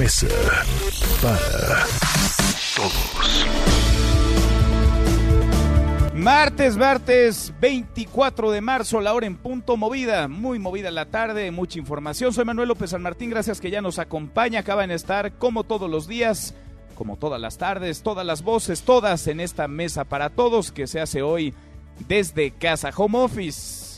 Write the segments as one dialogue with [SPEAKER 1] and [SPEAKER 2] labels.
[SPEAKER 1] Mesa para
[SPEAKER 2] Todos.
[SPEAKER 3] Martes, martes 24 de marzo, la hora en punto movida, muy movida la tarde, mucha información. Soy Manuel López San Martín, gracias que ya nos acompaña. Acaban de estar como todos los días, como todas las tardes, todas las voces, todas en esta mesa para todos que se hace hoy desde casa, home office.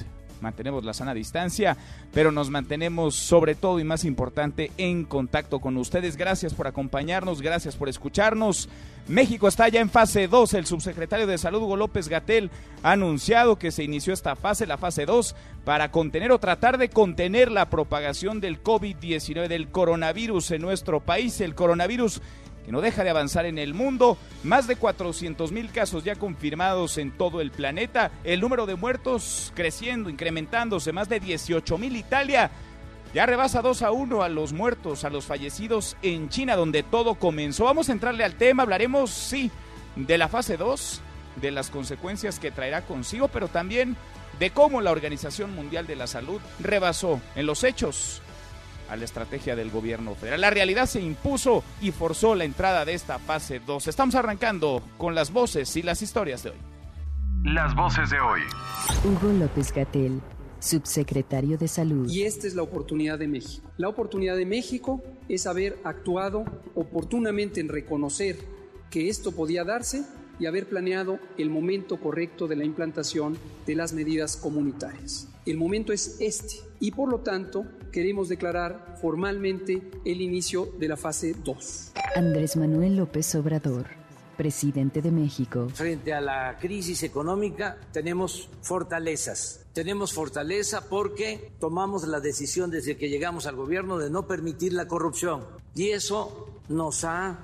[SPEAKER 3] Mantenemos la sana distancia, pero nos mantenemos sobre todo y más importante en contacto con ustedes. Gracias por acompañarnos, gracias por escucharnos. México está ya en fase 2. El subsecretario de Salud, Hugo López Gatel, ha anunciado que se inició esta fase, la fase 2, para contener o tratar de contener la propagación del COVID-19, del coronavirus en nuestro país. El coronavirus que no deja de avanzar en el mundo. Más de 400 mil casos ya confirmados en todo el planeta. El número de muertos creciendo, incrementándose. Más de 18 mil. Italia ya rebasa 2 a 1 a los muertos, a los fallecidos en China, donde todo comenzó. Vamos a entrarle al tema. Hablaremos, sí, de la fase 2, de las consecuencias que traerá consigo, pero también de cómo la Organización Mundial de la Salud rebasó en los hechos a la estrategia del gobierno federal. La realidad se impuso y forzó la entrada de esta fase 2. Estamos arrancando con las voces y las historias de hoy.
[SPEAKER 4] Las voces de hoy.
[SPEAKER 5] Hugo López Gatel, subsecretario de Salud.
[SPEAKER 6] Y esta es la oportunidad de México. La oportunidad de México es haber actuado oportunamente en reconocer que esto podía darse y haber planeado el momento correcto de la implantación de las medidas comunitarias. El momento es este y por lo tanto queremos declarar formalmente el inicio de la fase 2.
[SPEAKER 5] Andrés Manuel López Obrador, presidente de México.
[SPEAKER 7] Frente a la crisis económica tenemos fortalezas. Tenemos fortaleza porque tomamos la decisión desde que llegamos al gobierno de no permitir la corrupción. Y eso nos ha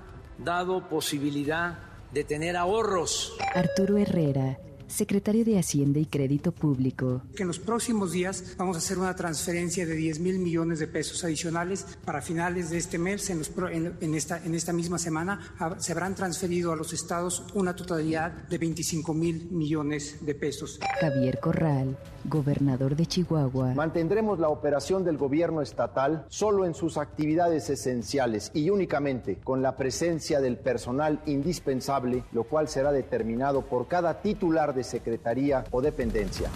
[SPEAKER 7] dado posibilidad de tener ahorros.
[SPEAKER 5] Arturo Herrera, secretario de Hacienda y Crédito Público.
[SPEAKER 8] que en los próximos días vamos a hacer una transferencia de 10 mil millones de pesos adicionales para finales de este mes. En, los pro- en- en esta, en esta misma semana ah, se habrán transferido a los estados una totalidad de 25 mil millones de pesos.
[SPEAKER 5] Javier Corral, gobernador de Chihuahua.
[SPEAKER 9] Mantendremos la operación del gobierno estatal solo en sus actividades esenciales y únicamente con la presencia del personal indispensable, lo cual será determinado por cada titular de secretaría o dependencia.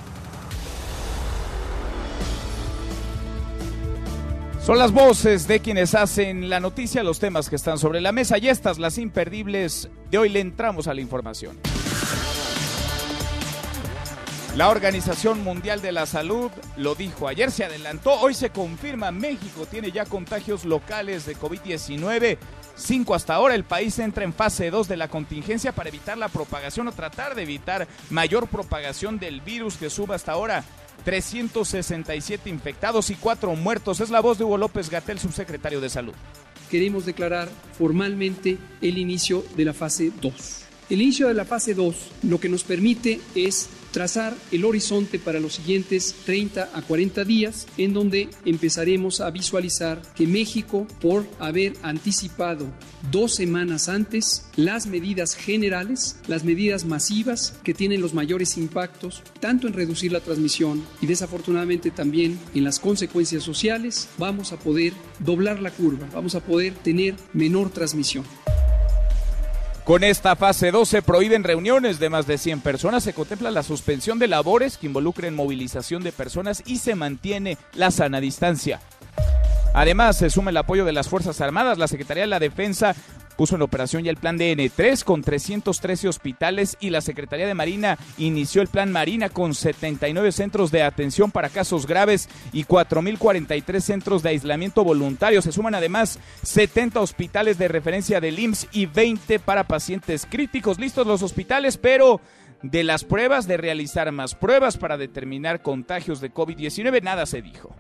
[SPEAKER 3] Son las voces de quienes hacen la noticia, los temas que están sobre la mesa y estas, las imperdibles. De hoy le entramos a la información. La Organización Mundial de la Salud lo dijo ayer, se adelantó, hoy se confirma, México tiene ya contagios locales de COVID-19, cinco hasta ahora, el país entra en fase 2 de la contingencia para evitar la propagación o tratar de evitar mayor propagación del virus que suba hasta ahora 367 infectados y cuatro muertos. Es la voz de Hugo López Gatel, subsecretario de Salud.
[SPEAKER 6] Queremos declarar formalmente el inicio de la fase 2. El inicio de la fase 2 lo que nos permite es trazar el horizonte para los siguientes 30 a 40 días, en donde empezaremos a visualizar que México, por haber anticipado dos semanas antes las medidas generales, las medidas masivas que tienen los mayores impactos, tanto en reducir la transmisión y desafortunadamente también en las consecuencias sociales, vamos a poder doblar la curva, vamos a poder tener menor transmisión.
[SPEAKER 3] Con esta fase 2 se prohíben reuniones de más de 100 personas, se contempla la suspensión de labores que involucren movilización de personas y se mantiene la sana distancia. Además, se suma el apoyo de las Fuerzas Armadas. La Secretaría de la Defensa puso en operación ya el plan DN3 con 313 hospitales y la Secretaría de Marina inició el plan Marina con 79 centros de atención para casos graves y 4.043 centros de aislamiento voluntario. Se suman además 70 hospitales de referencia del IMSS y 20 para pacientes críticos. Listos los hospitales, pero de las pruebas, de realizar más pruebas para determinar contagios de COVID-19, nada se dijo.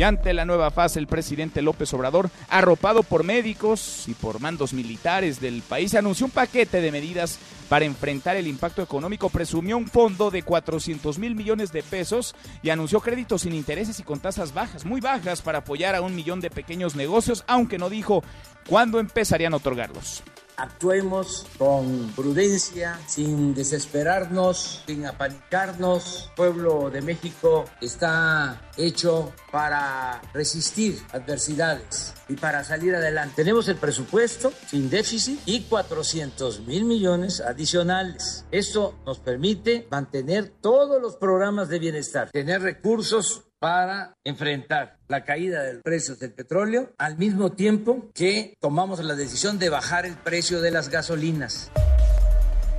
[SPEAKER 3] Y ante la nueva fase, el presidente López Obrador, arropado por médicos y por mandos militares del país, anunció un paquete de medidas para enfrentar el impacto económico. Presumió un fondo de 400 mil millones de pesos y anunció créditos sin intereses y con tasas bajas, muy bajas, para apoyar a un millón de pequeños negocios, aunque no dijo cuándo empezarían a otorgarlos
[SPEAKER 7] actuemos con prudencia, sin desesperarnos, sin apanicarnos. El pueblo de México está hecho para resistir adversidades y para salir adelante. Tenemos el presupuesto sin déficit y 400 mil millones adicionales. Esto nos permite mantener todos los programas de bienestar, tener recursos para enfrentar la caída del precio del petróleo al mismo tiempo que tomamos la decisión de bajar el precio de las gasolinas.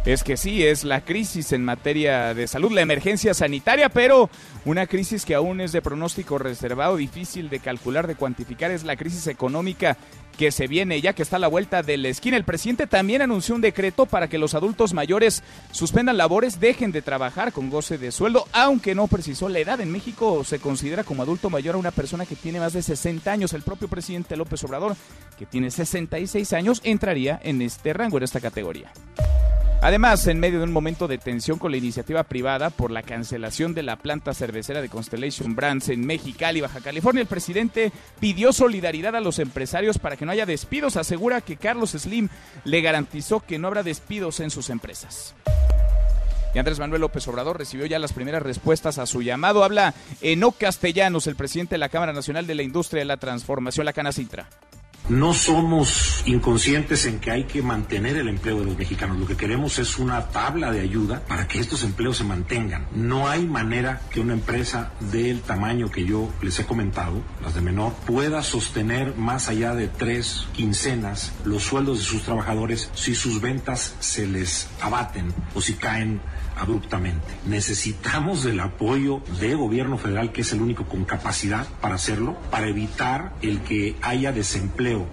[SPEAKER 3] Es que sí, es la crisis en materia de salud, la emergencia sanitaria, pero una crisis que aún es de pronóstico reservado, difícil de calcular, de cuantificar, es la crisis económica que se viene ya que está a la vuelta de la esquina. El presidente también anunció un decreto para que los adultos mayores suspendan labores, dejen de trabajar con goce de sueldo, aunque no precisó la edad. En México se considera como adulto mayor a una persona que tiene más de 60 años. El propio presidente López Obrador, que tiene 66 años, entraría en este rango, en esta categoría. Además, en medio de un momento de tensión con la iniciativa privada por la cancelación de la planta cervecera de Constellation Brands en Mexicali, Baja California, el presidente pidió solidaridad a los empresarios para que no haya despidos. Asegura que Carlos Slim le garantizó que no habrá despidos en sus empresas. Y Andrés Manuel López Obrador recibió ya las primeras respuestas a su llamado. Habla Eno Castellanos, el presidente de la Cámara Nacional de la Industria de la Transformación, la Canacintra.
[SPEAKER 10] No somos inconscientes en que hay que mantener el empleo de los mexicanos. Lo que queremos es una tabla de ayuda para que estos empleos se mantengan. No hay manera que una empresa del tamaño que yo les he comentado, las de menor, pueda sostener más allá de tres quincenas los sueldos de sus trabajadores si sus ventas se les abaten o si caen abruptamente. Necesitamos del apoyo del gobierno federal, que es el único con capacidad para hacerlo, para evitar el que haya desempleo.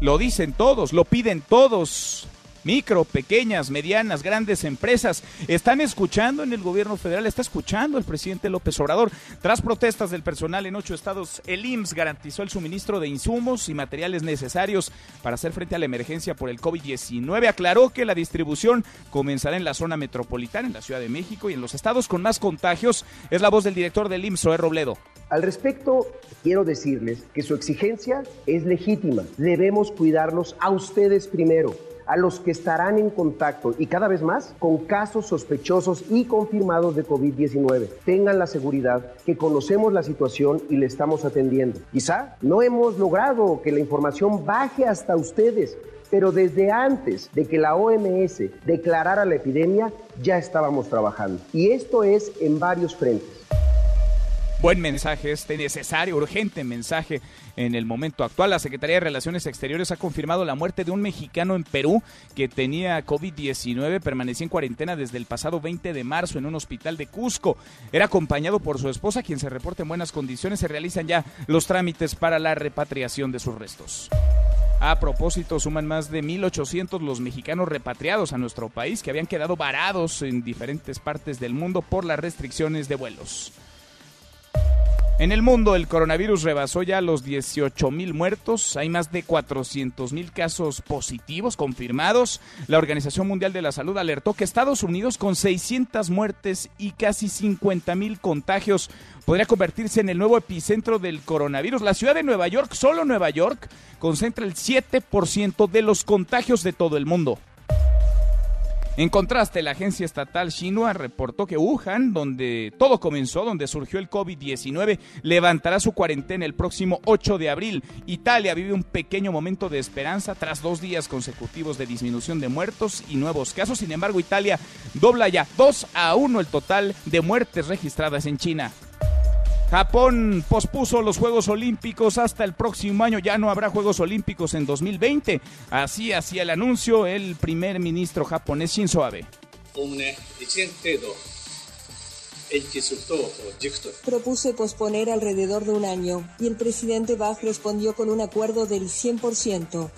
[SPEAKER 3] Lo dicen todos, lo piden todos micro, pequeñas, medianas, grandes empresas están escuchando en el gobierno federal, está escuchando el presidente López Obrador. Tras protestas del personal en ocho estados, el IMSS garantizó el suministro de insumos y materiales necesarios para hacer frente a la emergencia por el COVID-19. Aclaró que la distribución comenzará en la zona metropolitana, en la Ciudad de México y en los estados con más contagios. Es la voz del director del IMSS, Zoé Robledo.
[SPEAKER 11] Al respecto, quiero decirles que su exigencia es legítima. Debemos cuidarlos a ustedes primero a los que estarán en contacto y cada vez más con casos sospechosos y confirmados de COVID-19. Tengan la seguridad que conocemos la situación y le estamos atendiendo. Quizá no hemos logrado que la información baje hasta ustedes, pero desde antes de que la OMS declarara la epidemia ya estábamos trabajando. Y esto es en varios frentes.
[SPEAKER 3] Buen mensaje, este necesario, urgente mensaje en el momento actual. La Secretaría de Relaciones Exteriores ha confirmado la muerte de un mexicano en Perú que tenía COVID-19, permanecía en cuarentena desde el pasado 20 de marzo en un hospital de Cusco. Era acompañado por su esposa, quien se reporta en buenas condiciones. Se realizan ya los trámites para la repatriación de sus restos. A propósito, suman más de 1.800 los mexicanos repatriados a nuestro país que habían quedado varados en diferentes partes del mundo por las restricciones de vuelos. En el mundo, el coronavirus rebasó ya los 18 mil muertos. Hay más de 400 mil casos positivos confirmados. La Organización Mundial de la Salud alertó que Estados Unidos, con 600 muertes y casi 50 mil contagios, podría convertirse en el nuevo epicentro del coronavirus. La ciudad de Nueva York, solo Nueva York, concentra el 7% de los contagios de todo el mundo. En contraste, la agencia estatal Xinhua reportó que Wuhan, donde todo comenzó, donde surgió el COVID-19, levantará su cuarentena el próximo 8 de abril. Italia vive un pequeño momento de esperanza tras dos días consecutivos de disminución de muertos y nuevos casos. Sin embargo, Italia dobla ya 2 a 1 el total de muertes registradas en China. Japón pospuso los Juegos Olímpicos hasta el próximo año. Ya no habrá Juegos Olímpicos en 2020. Así hacía el anuncio el primer ministro japonés Shinzo Abe.
[SPEAKER 12] Propuse posponer alrededor de un año y el presidente Bach respondió con un acuerdo del 100%.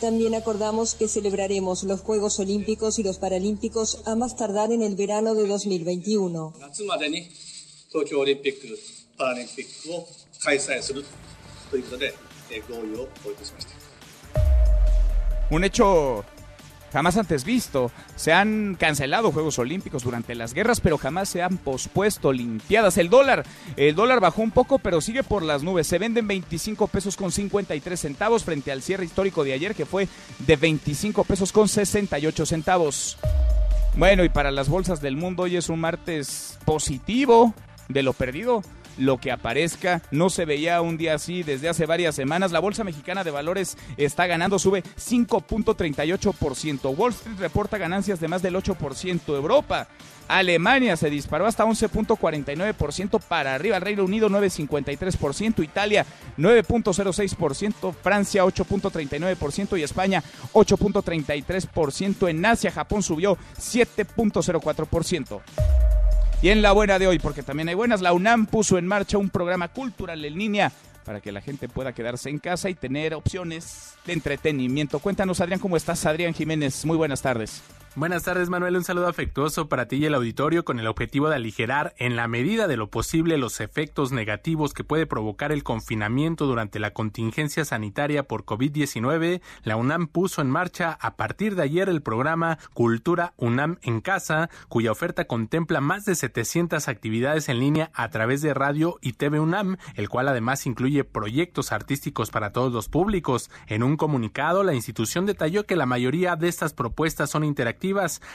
[SPEAKER 12] También acordamos que celebraremos los Juegos Olímpicos y los Paralímpicos a más tardar en el verano de 2021.
[SPEAKER 3] Un hecho jamás antes visto. Se han cancelado Juegos Olímpicos durante las guerras, pero jamás se han pospuesto Olimpiadas. El dólar, el dólar bajó un poco, pero sigue por las nubes. Se venden 25 pesos con 53 centavos frente al cierre histórico de ayer, que fue de 25 pesos con 68 centavos. Bueno, y para las bolsas del mundo hoy es un martes positivo de lo perdido. Lo que aparezca no se veía un día así desde hace varias semanas. La Bolsa Mexicana de Valores está ganando, sube 5.38%. Wall Street reporta ganancias de más del 8%. Europa, Alemania se disparó hasta 11.49% para arriba. El Reino Unido 9.53%. Italia 9.06%. Francia 8.39% y España 8.33%. En Asia, Japón subió 7.04%. Y en la buena de hoy, porque también hay buenas, la UNAM puso en marcha un programa cultural en línea para que la gente pueda quedarse en casa y tener opciones de entretenimiento. Cuéntanos, Adrián, ¿cómo estás? Adrián Jiménez, muy buenas tardes.
[SPEAKER 13] Buenas tardes Manuel, un saludo afectuoso para ti y el auditorio con el objetivo de aligerar en la medida de lo posible los efectos negativos que puede provocar el confinamiento durante la contingencia sanitaria por COVID-19. La UNAM puso en marcha a partir de ayer el programa Cultura UNAM en Casa, cuya oferta contempla más de 700 actividades en línea a través de radio y TV UNAM, el cual además incluye proyectos artísticos para todos los públicos. En un comunicado, la institución detalló que la mayoría de estas propuestas son interactivas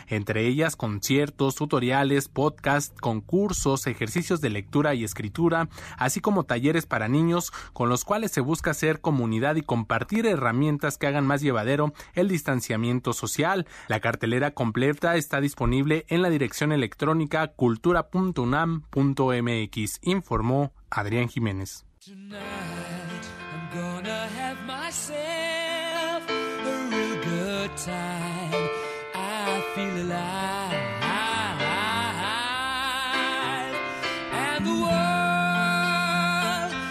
[SPEAKER 13] entre ellas conciertos, tutoriales, podcasts, concursos, ejercicios de lectura y escritura, así como talleres para niños con los cuales se busca hacer comunidad y compartir herramientas que hagan más llevadero el distanciamiento social. La cartelera completa está disponible en la dirección electrónica cultura.unam.mx, informó Adrián Jiménez.
[SPEAKER 14] Feel alive. And the world,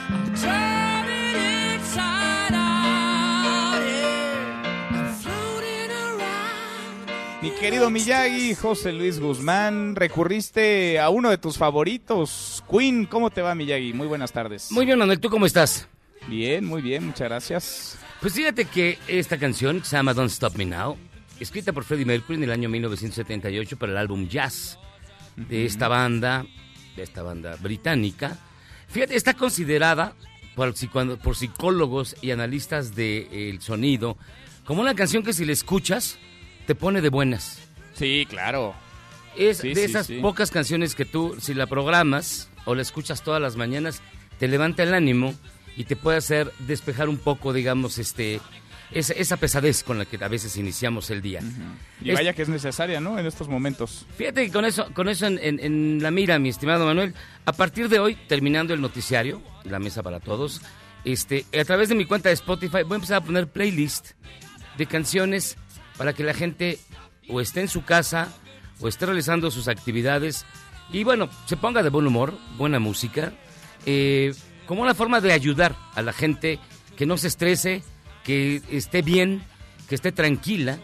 [SPEAKER 14] I'm turning inside out. Yeah. I'm floating around.
[SPEAKER 3] Mi querido Miyagi, José Luis Guzmán, recurriste a uno de tus favoritos, Queen. ¿Cómo te va, Miyagi? Muy buenas tardes.
[SPEAKER 15] Muy bien, Manuel, ¿tú cómo estás?
[SPEAKER 3] Bien, muy bien, muchas gracias.
[SPEAKER 15] Pues fíjate que esta canción se llama Don't Stop Me Now escrita por Freddie Mercury en el año 1978 para el álbum Jazz de esta banda, de esta banda británica. Fíjate, está considerada por, por psicólogos y analistas del de, sonido como una canción que si la escuchas te pone de buenas.
[SPEAKER 3] Sí, claro.
[SPEAKER 15] Es
[SPEAKER 3] sí,
[SPEAKER 15] de
[SPEAKER 3] sí,
[SPEAKER 15] esas
[SPEAKER 3] sí.
[SPEAKER 15] pocas canciones que tú, si la programas o la escuchas todas las mañanas, te levanta el ánimo y te puede hacer despejar un poco, digamos, este, esa, esa, pesadez con la que a veces iniciamos el día. Uh
[SPEAKER 3] -huh. Y vaya que es necesaria, ¿no? En estos momentos.
[SPEAKER 15] Fíjate que con eso, con eso en, en, en, la mira, mi estimado Manuel, a partir de hoy, terminando el noticiario, la mesa para todos, este, a través de mi cuenta de Spotify voy a empezar a poner playlist de canciones para que la gente o esté en su casa o esté realizando sus actividades y bueno, se ponga de buen humor, buena música, eh, como una forma de ayudar a la gente que no se estrese, que esté bien, que esté tranquila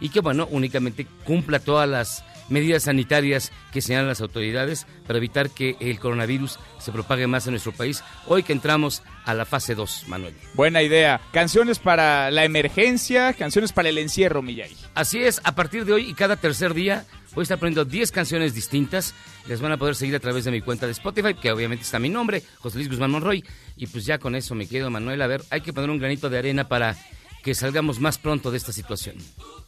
[SPEAKER 15] y que, bueno, únicamente cumpla todas las medidas sanitarias que señalan las autoridades para evitar que el coronavirus se propague más en nuestro país. Hoy que entramos a la fase 2, Manuel.
[SPEAKER 3] Buena idea. Canciones para la emergencia, canciones para el encierro, Miyagi.
[SPEAKER 15] Así es, a partir de hoy y cada tercer día voy a estar poniendo 10 canciones distintas. Les van a poder seguir a través de mi cuenta de Spotify, que obviamente está mi nombre, José Luis Guzmán Monroy. Y pues ya con eso me quedo, Manuel. A ver, hay que poner un granito de arena para que salgamos más pronto de esta situación.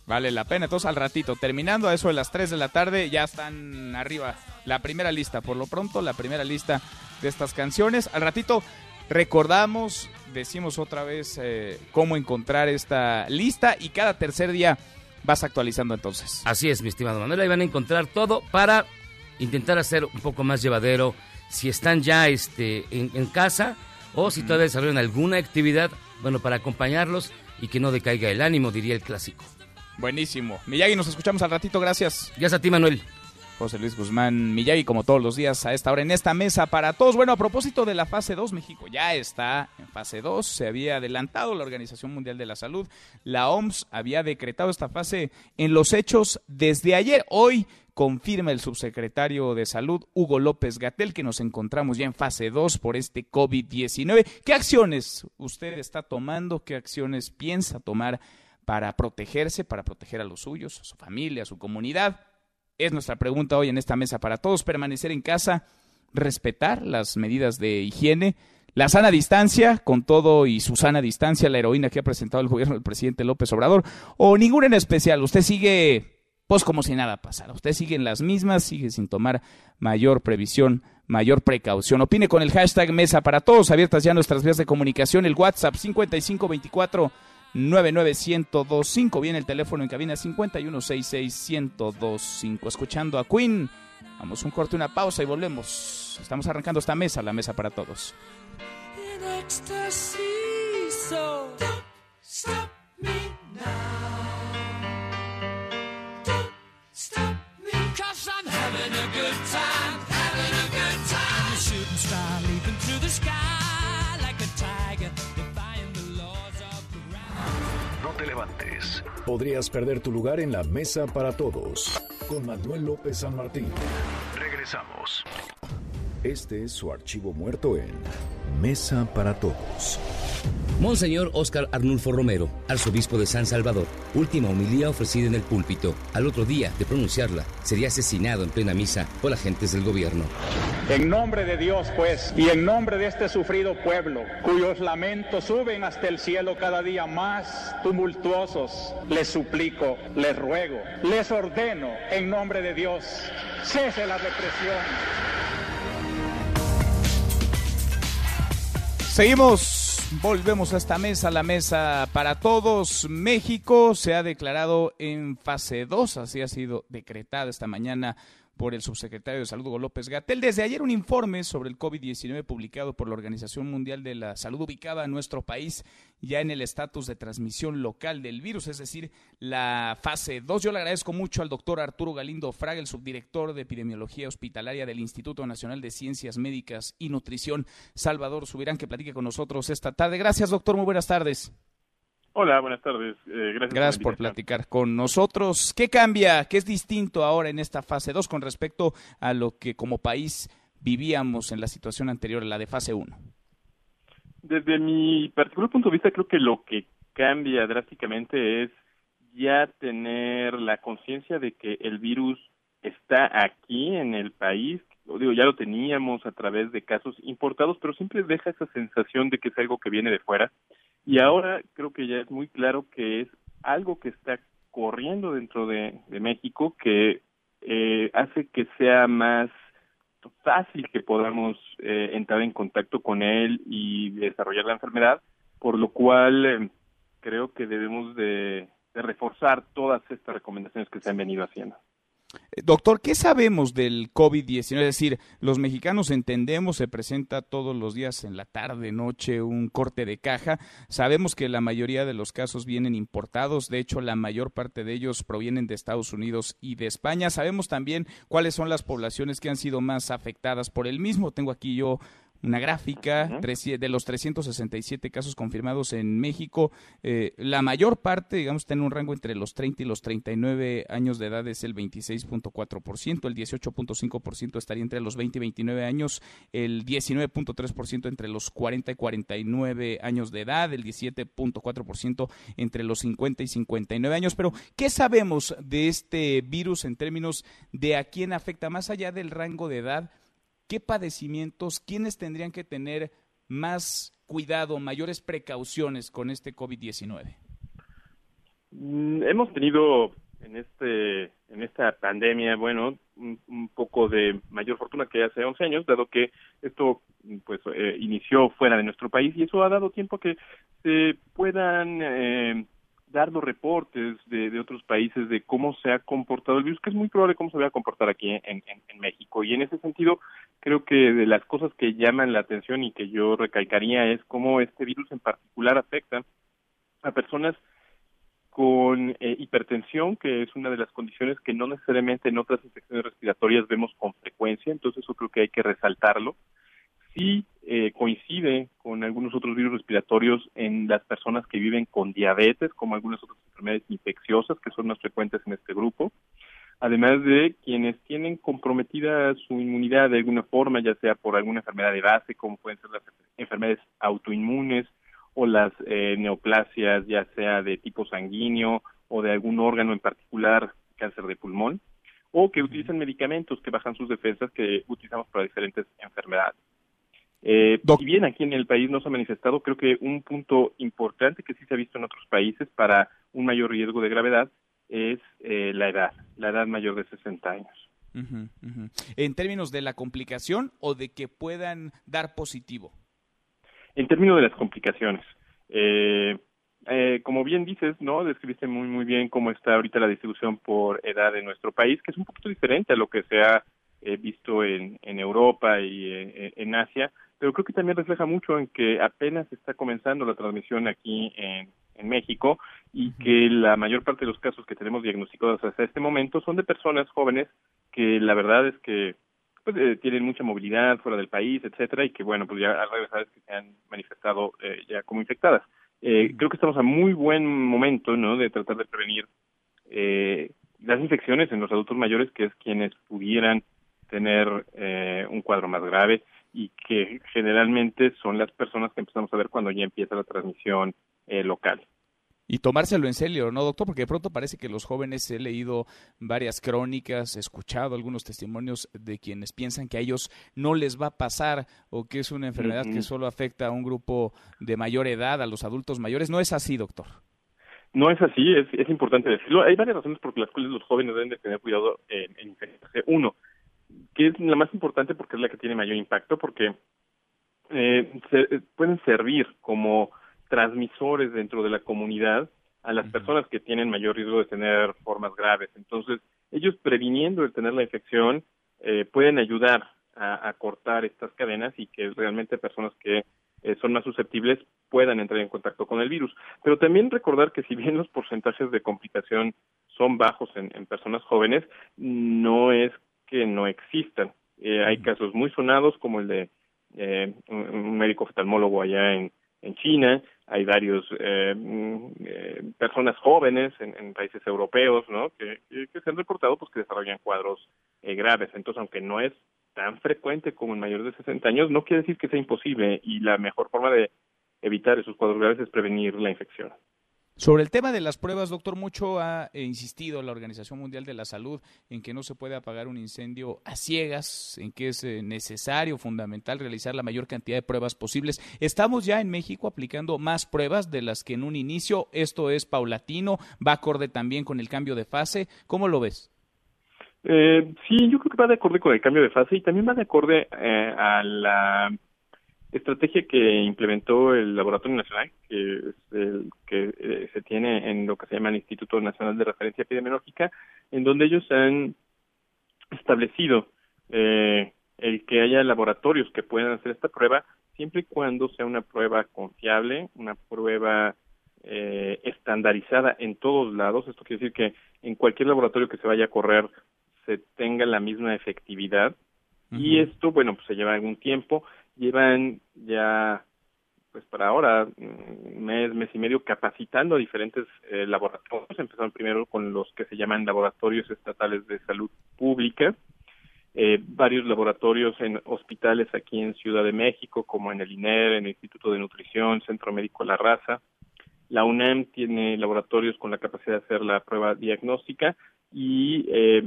[SPEAKER 3] Vale la pena. Entonces, al ratito, terminando a eso de las 3 de la tarde, ya están arriba la primera lista. Por lo pronto, la primera lista de estas canciones. Al ratito, recordamos, decimos otra vez eh, cómo encontrar esta lista y cada tercer día vas actualizando entonces.
[SPEAKER 15] Así es, mi estimado Manuel. Ahí van a encontrar todo para intentar hacer un poco más llevadero si están ya este, en, en casa o si todavía desarrollan alguna actividad, bueno, para acompañarlos y que no decaiga el ánimo, diría el clásico.
[SPEAKER 3] Buenísimo. Miyagi, nos escuchamos al ratito, gracias.
[SPEAKER 15] Gracias a ti, Manuel.
[SPEAKER 3] José Luis Guzmán Miyagi, como todos los días a esta hora en esta mesa para todos. Bueno, a propósito de la fase 2, México ya está en fase 2, se había adelantado la Organización Mundial de la Salud, la OMS había decretado esta fase en los hechos desde ayer. Hoy confirma el subsecretario de Salud, Hugo López Gatel, que nos encontramos ya en fase 2 por este COVID-19. ¿Qué acciones usted está tomando? ¿Qué acciones piensa tomar para protegerse, para proteger a los suyos, a su familia, a su comunidad? Es nuestra pregunta hoy en esta mesa para todos. Permanecer en casa, respetar las medidas de higiene, la sana distancia, con todo y su sana distancia, la heroína que ha presentado el gobierno del presidente López Obrador, o ninguna en especial. Usted sigue, pues como si nada pasara. Usted sigue en las mismas, sigue sin tomar mayor previsión, mayor precaución. Opine con el hashtag Mesa para Todos. Abiertas ya nuestras vías de comunicación. El WhatsApp 5524 99125. Viene el teléfono en cabina 51661025. Escuchando a Queen. Vamos un corte, una pausa y volvemos. Estamos arrancando esta mesa, la mesa para todos.
[SPEAKER 1] Podrías perder tu lugar en la mesa para todos. Con Manuel López San Martín. Regresamos. Este es su archivo muerto en Mesa para Todos.
[SPEAKER 16] Monseñor Óscar Arnulfo Romero, arzobispo de San Salvador, última homilía ofrecida en el púlpito. Al otro día de pronunciarla, sería asesinado en plena misa por agentes del gobierno.
[SPEAKER 17] En nombre de Dios, pues, y en nombre de este sufrido pueblo, cuyos lamentos suben hasta el cielo cada día más tumultuosos, les suplico, les ruego, les ordeno, en nombre de Dios, cese la represión.
[SPEAKER 3] Seguimos, volvemos a esta mesa, la mesa para todos. México se ha declarado en fase 2, así ha sido decretada esta mañana por el subsecretario de Salud Hugo López Gatel. Desde ayer un informe sobre el COVID-19 publicado por la Organización Mundial de la Salud ubicaba a nuestro país ya en el estatus de transmisión local del virus, es decir, la fase 2. Yo le agradezco mucho al doctor Arturo Galindo Fraga, el subdirector de epidemiología hospitalaria del Instituto Nacional de Ciencias Médicas y Nutrición, Salvador Subirán, que platique con nosotros esta tarde. Gracias, doctor. Muy buenas tardes.
[SPEAKER 18] Hola, buenas tardes. Eh, gracias,
[SPEAKER 3] Gracias por platicar con nosotros. ¿Qué cambia? ¿Qué es distinto ahora en esta fase 2 con respecto a lo que como país vivíamos en la situación anterior, la de fase 1?
[SPEAKER 18] Desde mi particular punto de vista, creo que lo que cambia drásticamente es ya tener la conciencia de que el virus está aquí en el país. Digo, ya lo teníamos a través de casos importados, pero siempre deja esa sensación de que es algo que viene de fuera. Y ahora creo que ya es muy claro que es algo que está corriendo dentro de, México que eh, hace que sea más fácil que podamos eh, entrar en contacto con él y desarrollar la enfermedad, por lo cual eh, creo que debemos de, de reforzar todas estas recomendaciones que se han venido haciendo.
[SPEAKER 3] Eh, Doctor, ¿qué sabemos del COVID-19? Es decir, los mexicanos entendemos, se presenta todos los días en la tarde, noche, un corte de caja. Sabemos que la mayoría de los casos vienen importados, de hecho la mayor parte de ellos provienen de Estados Unidos y de España. Sabemos también cuáles son las poblaciones que han sido más afectadas por el mismo. Tengo aquí yo una gráfica de los 367 casos confirmados en México. eh, la mayor parte, digamos, está en un rango entre los 30 y los 39 años de edad, es el 26.4%, el 18.5% estaría entre los 20 y 29 años, el 19.3% entre los 40 y 49 años de edad, el 17.4% entre los 50 y 59 años. Pero, ¿qué sabemos de este virus en términos de a quién afecta más allá del rango de edad? ¿Qué padecimientos, quiénes tendrían que tener más cuidado, mayores precauciones con este COVID-19?
[SPEAKER 18] Mm, Hemos tenido en este en esta pandemia, bueno, un, un poco de mayor fortuna que hace 11 años, dado que esto pues eh, inició fuera de nuestro país y eso ha dado tiempo a que se puedan eh, dar los reportes de, otros países de cómo se ha comportado el virus, que es muy probable cómo se va a comportar aquí en, en, México. Y en ese sentido, creo que de las cosas que llaman la atención y que yo recalcaría es cómo este virus en particular afecta a personas con eh, hipertensión, que es una de las condiciones que no necesariamente en otras infecciones respiratorias vemos con frecuencia, entonces eso creo que hay que resaltarlo. Sí eh, coincide con algunos otros virus respiratorios en las personas que viven con diabetes, como algunas otras enfermedades infecciosas que son más frecuentes en este grupo, además de quienes tienen comprometida su inmunidad de alguna forma, ya sea por alguna enfermedad de base, como pueden ser las enfermedades autoinmunes, o las eh, neoplasias, ya sea de tipo sanguíneo o de algún órgano en particular, cáncer de pulmón, o que utilizan medicamentos que bajan sus defensas que utilizamos para diferentes enfermedades. Eh, si bien aquí en el país no se ha manifestado, creo que un punto importante que sí se ha visto en otros países para un mayor riesgo de gravedad es eh, la edad, la edad mayor de 60 años.
[SPEAKER 3] En términos de la complicación o de que puedan dar positivo.
[SPEAKER 18] En términos de las complicaciones, eh, eh, como bien dices, ¿no? Describiste muy, muy bien cómo está ahorita la distribución por edad en nuestro país, que es un poquito diferente a lo que se ha eh, visto en, en Europa y en Asia, pero creo que también refleja mucho en que apenas está comenzando la transmisión aquí en, en México y que la mayor parte de los casos que tenemos diagnosticados hasta este momento son de personas jóvenes que la verdad es que pues eh, tienen mucha movilidad fuera del país, etcétera, y que bueno, pues ya a que se han manifestado eh, ya como infectadas. Eh, creo que estamos a muy buen momento, ¿no? De tratar de prevenir eh, las infecciones en los adultos mayores, que es quienes pudieran tener eh, un cuadro más grave y que generalmente son las personas que empezamos a ver cuando ya empieza la transmisión eh, local
[SPEAKER 3] y tomárselo en serio, ¿no, doctor? Porque de pronto parece que los jóvenes he leído varias crónicas, he escuchado algunos testimonios de quienes piensan que a ellos no les va a pasar o que es una enfermedad que solo afecta a un grupo de mayor edad, a los adultos mayores. No es así, doctor.
[SPEAKER 18] No es así, es, es importante decirlo. Hay varias razones por las cuales los jóvenes deben de tener cuidado en, en infectarse. Uno, que es la más importante porque es la que tiene mayor impacto, porque eh, se, pueden servir como transmisores dentro de la comunidad a las personas que tienen mayor riesgo de tener formas graves. Entonces, ellos previniendo el tener la infección eh, pueden ayudar a, cortar estas cadenas y que realmente personas que eh, son más susceptibles puedan entrar en contacto con el virus. Pero también recordar que si bien los porcentajes de complicación son bajos en, personas jóvenes, no es que no existan. Eh, hay casos muy sonados como el de un médico oftalmólogo allá en, en China, hay varios eh, mm, eh, personas jóvenes en, países europeos, ¿no? Que, se han reportado, pues, que desarrollan cuadros eh, graves. Entonces, aunque no es tan frecuente como en mayores de 60 años, no quiere decir que sea imposible y la mejor forma de evitar esos cuadros graves es prevenir la infección.
[SPEAKER 3] Sobre el tema de las pruebas, doctor, mucho ha insistido la Organización Mundial de la Salud en que no se puede apagar un incendio a ciegas, en que es eh, necesario, fundamental, realizar la mayor cantidad de pruebas posibles. Estamos ya en México aplicando más pruebas de las que en un inicio. Esto es paulatino, va acorde también con el cambio de fase. ¿Cómo lo ves?
[SPEAKER 18] Eh, sí, yo creo que va de acorde con el cambio de fase y también va de acorde eh, a la estrategia que implementó el Laboratorio Nacional, que es el que eh, se tiene en lo que se llama el Instituto Nacional de Referencia Epidemiológica, en donde ellos han establecido eh, el que haya laboratorios que puedan hacer esta prueba, siempre y cuando sea una prueba confiable, una prueba eh, estandarizada en todos lados. Esto quiere decir que en cualquier laboratorio que se vaya a correr se tenga la misma efectividad. Y esto, bueno, pues se lleva algún tiempo llevan ya pues para ahora un mes, mes y medio capacitando a diferentes eh, laboratorios. Empezaron primero con los que se llaman laboratorios estatales de salud pública, eh, varios laboratorios en hospitales aquí en Ciudad de México, como en el INER, en el Instituto de Nutrición, Centro Médico La Raza. La UNAM tiene laboratorios con la capacidad de hacer la prueba diagnóstica y eh,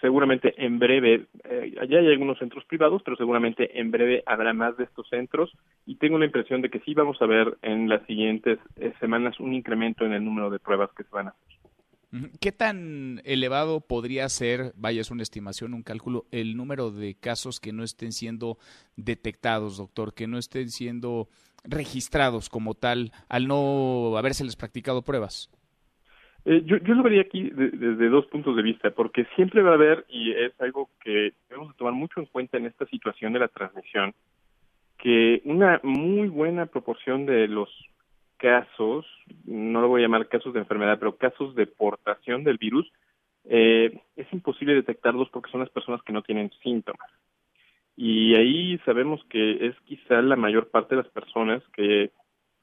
[SPEAKER 18] seguramente en breve, eh, allá hay algunos centros privados, pero seguramente en breve habrá más de estos centros y tengo la impresión de que sí vamos a ver en las siguientes eh, semanas un incremento en el número de pruebas que se van a hacer.
[SPEAKER 3] ¿Qué tan elevado podría ser, vaya, es una estimación, un cálculo, el número de casos que no estén siendo detectados, doctor, que no estén siendo registrados como tal al no habérseles practicado pruebas?
[SPEAKER 18] Eh, yo, yo lo vería aquí desde dos puntos de vista, porque siempre va a haber, y es algo que debemos tomar mucho en cuenta en esta situación de la transmisión, que una muy buena proporción de los casos, no lo voy a llamar casos de enfermedad, pero casos de portación del virus, eh, es imposible detectarlos porque son las personas que no tienen síntomas. Y ahí sabemos que es quizá la mayor parte de las personas que,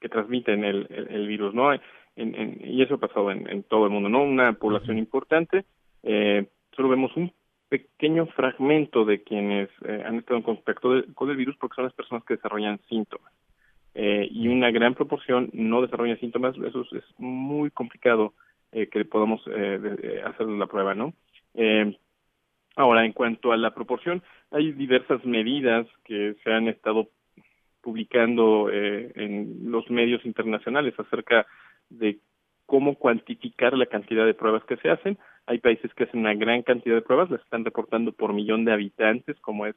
[SPEAKER 18] que transmiten el, el, virus, ¿no? Y eso ha pasado en, todo el mundo, ¿no? Una población importante, eh, solo vemos un pequeño fragmento de quienes eh, han estado en contacto con el virus porque son las personas que desarrollan síntomas. Eh, y una gran proporción no desarrolla síntomas, eso es, muy complicado eh, que podamos eh, hacer la prueba, ¿no? ahora, en cuanto a la proporción, hay diversas medidas que se han estado publicando en los medios internacionales acerca de cómo cuantificar la cantidad de pruebas que se hacen. Hay países que hacen una gran cantidad de pruebas, las están reportando por millón de habitantes, como es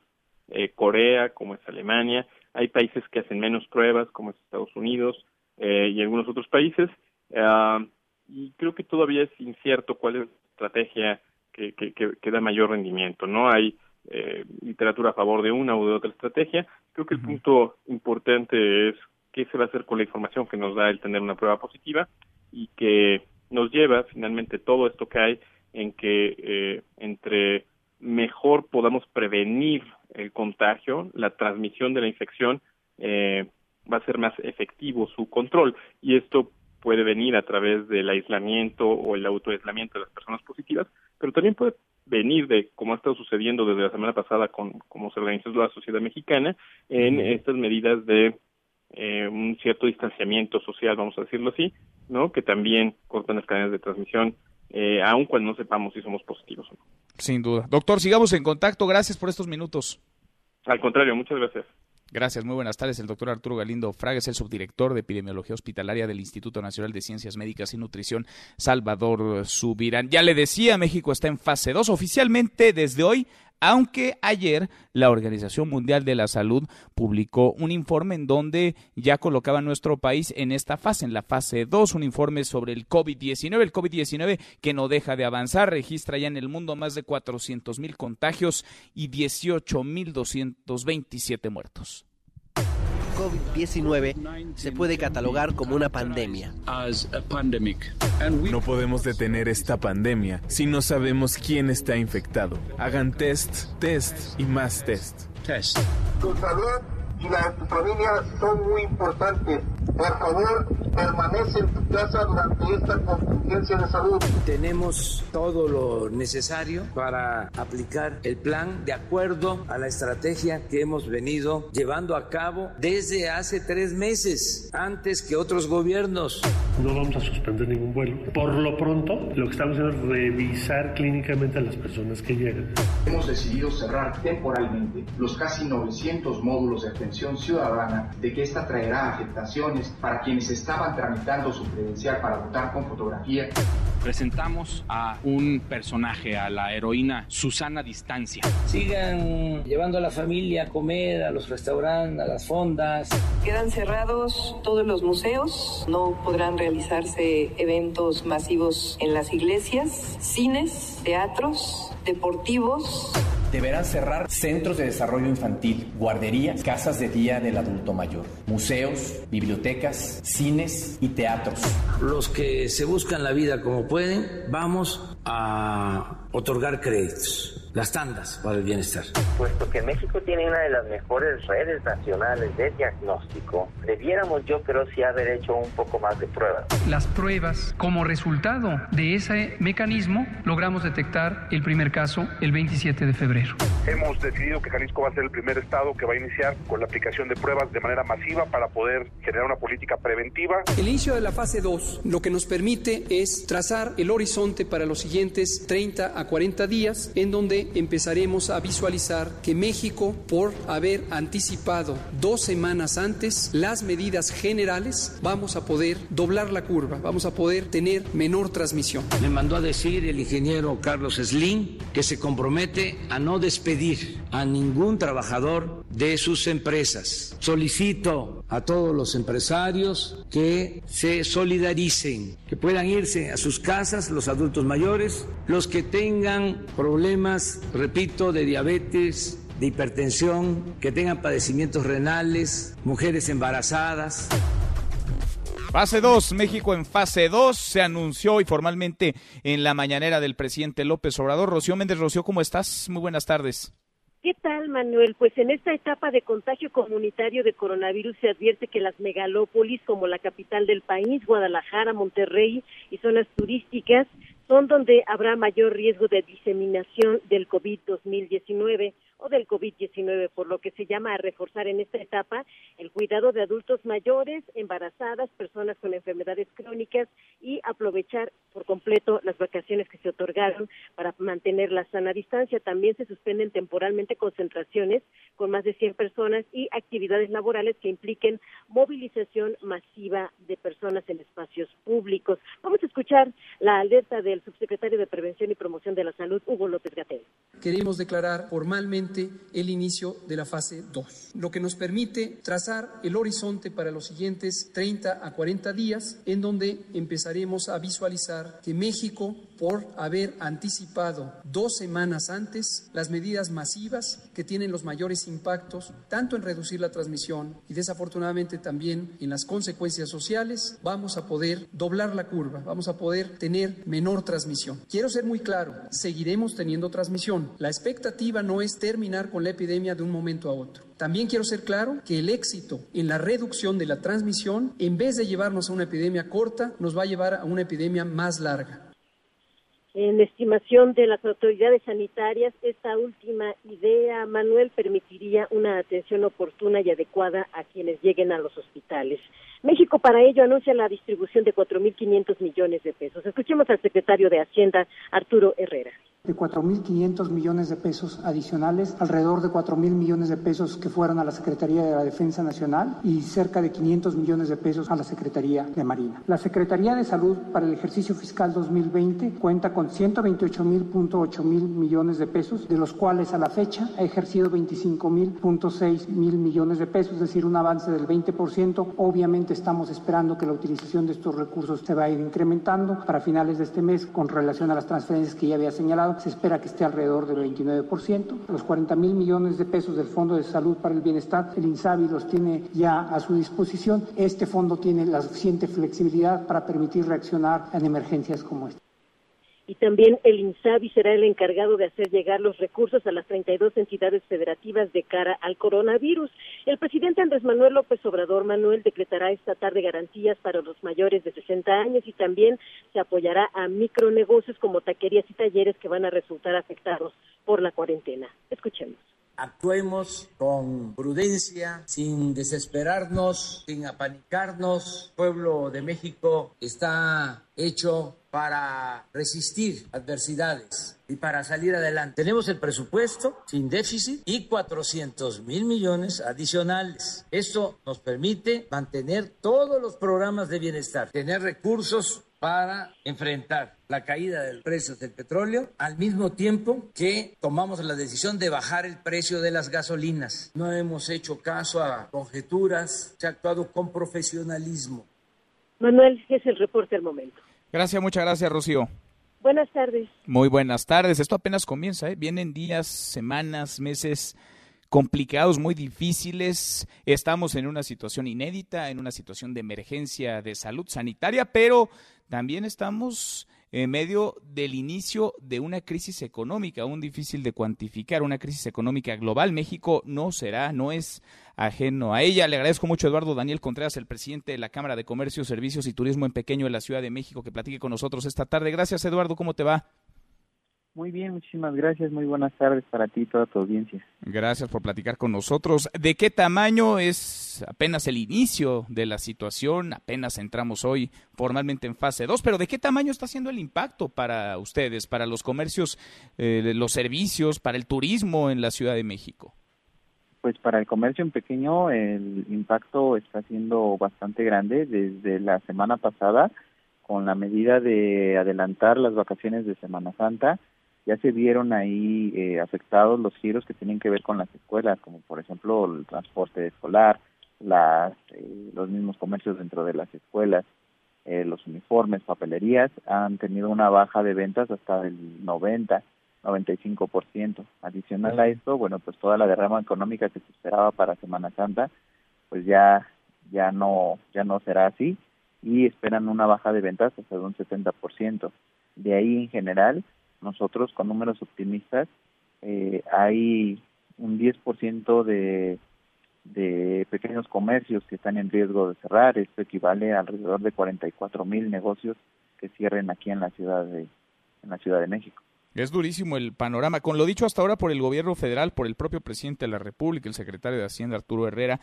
[SPEAKER 18] eh, Corea, como es Alemania. Hay países que hacen menos pruebas, como es Estados Unidos eh, y algunos otros países. Ah, y creo que todavía es incierto cuál es la estrategia que, que, que, da mayor rendimiento. No hay eh, literatura a favor de una u de otra estrategia. Creo que el punto importante es qué se va a hacer con la información que nos da el tener una prueba positiva y que nos lleva finalmente todo esto que hay en que eh, entre mejor podamos prevenir el contagio, la transmisión de la infección, eh, va a ser más efectivo su control. Y esto puede venir a través del aislamiento o el autoaislamiento de las personas positivas, pero también puede venir de, como ha estado sucediendo desde la semana pasada con cómo se organizó la sociedad mexicana, en estas medidas de eh, un cierto distanciamiento social, vamos a decirlo así, ¿no? Que también cortan las cadenas de transmisión, eh, aun cuando no sepamos si somos positivos o no.
[SPEAKER 3] Sin duda. Doctor, sigamos en contacto. Gracias por estos minutos.
[SPEAKER 18] Al contrario, muchas gracias.
[SPEAKER 3] Gracias, muy buenas tardes. El doctor Arturo Galindo Fraga es el subdirector de Epidemiología Hospitalaria del Instituto Nacional de Ciencias Médicas y Nutrición, Salvador Subirán. Ya le decía, México está en fase 2. Oficialmente, desde hoy, aunque ayer la Organización Mundial de la Salud publicó un informe en donde ya colocaba a nuestro país en esta fase, en la fase 2, un informe sobre el COVID-19, el COVID-19 que no deja de avanzar, registra ya en el mundo más de 400 mil contagios y 18 mil 227 muertos.
[SPEAKER 19] COVID-19 se puede catalogar como una pandemia.
[SPEAKER 20] No podemos detener esta pandemia si no sabemos quién está infectado. Hagan test, test y más test. Test
[SPEAKER 21] y la tu familia son muy importantes. Por favor, permanece en tu casa durante esta contingencia de salud.
[SPEAKER 7] Tenemos todo lo necesario para aplicar el plan de acuerdo a la estrategia que hemos venido llevando a cabo desde hace tres meses, antes que otros gobiernos.
[SPEAKER 22] No vamos a suspender ningún vuelo. Por lo pronto, lo que estamos haciendo es revisar clínicamente a las personas que llegan.
[SPEAKER 23] Hemos decidido cerrar temporalmente los casi 900 módulos de ciudadana de que esta traerá afectaciones para quienes estaban tramitando su credencial para votar con fotografía.
[SPEAKER 24] Presentamos a un personaje, a la heroína Susana Distancia.
[SPEAKER 7] Sigan llevando a la familia a comer, a los restaurantes, a las fondas.
[SPEAKER 25] Quedan cerrados todos los museos, no podrán realizarse eventos masivos en las iglesias, cines, teatros, deportivos
[SPEAKER 26] deberán cerrar centros de desarrollo infantil, guarderías, casas de día del adulto mayor, museos, bibliotecas, cines y teatros.
[SPEAKER 7] Los que se buscan la vida como pueden, vamos a otorgar créditos las tandas para el bienestar.
[SPEAKER 27] Puesto que México tiene una de las mejores redes nacionales de diagnóstico, debiéramos yo creo sí haber hecho un poco más de pruebas.
[SPEAKER 6] Las pruebas, como resultado de ese mecanismo, logramos detectar el primer caso el 27 de febrero.
[SPEAKER 28] Hemos decidido que Jalisco va a ser el primer estado que va a iniciar con la aplicación de pruebas de manera masiva para poder generar una política preventiva.
[SPEAKER 6] El inicio de la fase 2 lo que nos permite es trazar el horizonte para los siguientes 30 a 40 días en donde empezaremos a visualizar que México, por haber anticipado dos semanas antes las medidas generales, vamos a poder doblar la curva, vamos a poder tener menor transmisión.
[SPEAKER 7] Me mandó a decir el ingeniero Carlos Slim que se compromete a no despedir a ningún trabajador de sus empresas. Solicito a todos los empresarios que se solidaricen, que puedan irse a sus casas, los adultos mayores, los que tengan problemas repito, de diabetes, de hipertensión, que tengan padecimientos renales, mujeres embarazadas.
[SPEAKER 3] Fase 2, México en fase 2, se anunció hoy formalmente en la mañanera del presidente López Obrador. Rocío Méndez, Rocío, ¿cómo estás? Muy buenas tardes.
[SPEAKER 29] ¿Qué tal, Manuel? Pues en esta etapa de contagio comunitario de coronavirus se advierte que las megalópolis como la capital del país, Guadalajara, Monterrey y zonas turísticas son donde habrá mayor riesgo de diseminación del COVID-2019 o del COVID-19, por lo que se llama a reforzar en esta etapa el cuidado de adultos mayores, embarazadas, personas con enfermedades crónicas y aprovechar por completo las vacaciones que se otorgaron para mantener la sana distancia. También se suspenden temporalmente concentraciones con más de 100 personas y actividades laborales que impliquen movilización masiva de personas en espacios públicos. Vamos a escuchar la alerta del subsecretario de Prevención y Promoción de la Salud, Hugo López Gatel.
[SPEAKER 6] Queremos declarar formalmente el inicio de la fase 2, lo que nos permite trazar el horizonte para los siguientes 30 a 40 días, en donde empezaremos a visualizar que México, por haber anticipado dos semanas antes las medidas masivas que tienen los mayores impactos, tanto en reducir la transmisión y desafortunadamente también en las consecuencias sociales, vamos a poder doblar la curva, vamos a poder tener menor transmisión. Quiero ser muy claro, seguiremos teniendo transmisión. La expectativa no es terminar con la epidemia de un momento a otro. También quiero ser claro que el éxito en la reducción de la transmisión, en vez de llevarnos a una epidemia corta, nos va a llevar a una epidemia más larga.
[SPEAKER 29] En estimación de las autoridades sanitarias, esta última idea, Manuel, permitiría una atención oportuna y adecuada a quienes lleguen a los hospitales. México para ello anuncia la distribución de 4.500 millones de pesos. Escuchemos al secretario de Hacienda, Arturo Herrera
[SPEAKER 30] de 4.500 millones de pesos adicionales, alrededor de 4.000 millones de pesos que fueron a la Secretaría de la Defensa Nacional y cerca de 500 millones de pesos a la Secretaría de Marina. La Secretaría de Salud para el ejercicio fiscal 2020 cuenta con 128.8 mil millones de pesos, de los cuales a la fecha ha ejercido 25.6 mil millones de pesos, es decir, un avance del 20%. Obviamente estamos esperando que la utilización de estos recursos se vaya incrementando para finales de este mes con relación a las transferencias que ya había señalado se espera que esté alrededor del 29%. Los 40 mil millones de pesos del Fondo de Salud para el Bienestar, el INSABI los tiene ya a su disposición. Este fondo tiene la suficiente flexibilidad para permitir reaccionar en emergencias como esta
[SPEAKER 29] y también el INSABI será el encargado de hacer llegar los recursos a las 32 entidades federativas de cara al coronavirus. El presidente Andrés Manuel López Obrador Manuel decretará esta tarde garantías para los mayores de 60 años y también se apoyará a micronegocios como taquerías y talleres que van a resultar afectados por la cuarentena. Escuchemos
[SPEAKER 7] actuemos con prudencia, sin desesperarnos, sin apanicarnos. El pueblo de México está hecho para resistir adversidades y para salir adelante. Tenemos el presupuesto sin déficit y 400 mil millones adicionales. Esto nos permite mantener todos los programas de bienestar, tener recursos para enfrentar la caída del precio del petróleo al mismo tiempo que tomamos la decisión de bajar el precio de las gasolinas. No hemos hecho caso a conjeturas, se ha actuado con profesionalismo.
[SPEAKER 29] Manuel, es el reporte al momento.
[SPEAKER 3] Gracias, muchas gracias, Rocío.
[SPEAKER 29] Buenas tardes.
[SPEAKER 3] Muy buenas tardes. Esto apenas comienza, ¿eh? Vienen días, semanas, meses complicados, muy difíciles. Estamos en una situación inédita, en una situación de emergencia de salud sanitaria, pero también estamos en medio del inicio de una crisis económica, aún difícil de cuantificar, una crisis económica global. México no será, no es ajeno a ella. Le agradezco mucho a Eduardo Daniel Contreras, el presidente de la Cámara de Comercio, Servicios y Turismo en Pequeño de la Ciudad de México, que platique con nosotros esta tarde. Gracias, Eduardo. ¿Cómo te va?
[SPEAKER 31] Muy bien, muchísimas gracias. Muy buenas tardes para ti y toda tu audiencia.
[SPEAKER 3] Gracias por platicar con nosotros. ¿De qué tamaño es apenas el inicio de la situación? Apenas entramos hoy formalmente en fase 2, pero ¿de qué tamaño está siendo el impacto para ustedes, para los comercios, eh, los servicios, para el turismo en la Ciudad de México?
[SPEAKER 31] Pues para el comercio en pequeño el impacto está siendo bastante grande desde la semana pasada con la medida de adelantar las vacaciones de Semana Santa ya se vieron ahí eh, afectados los giros que tienen que ver con las escuelas, como por ejemplo el transporte escolar, las, eh, los mismos comercios dentro de las escuelas, eh, los uniformes, papelerías, han tenido una baja de ventas hasta del 90, 95%. Adicional a esto, bueno, pues toda la derrama económica que se esperaba para Semana Santa, pues ya ya no ya no será así y esperan una baja de ventas hasta de un 70%. De ahí en general, nosotros con números optimistas, eh, hay un 10% de, de pequeños comercios que están en riesgo de cerrar. Esto equivale a alrededor de 44 mil negocios que cierren aquí en la ciudad de en la Ciudad de México.
[SPEAKER 3] Es durísimo el panorama. Con lo dicho hasta ahora por el gobierno federal, por el propio presidente de la República, el secretario de Hacienda Arturo Herrera,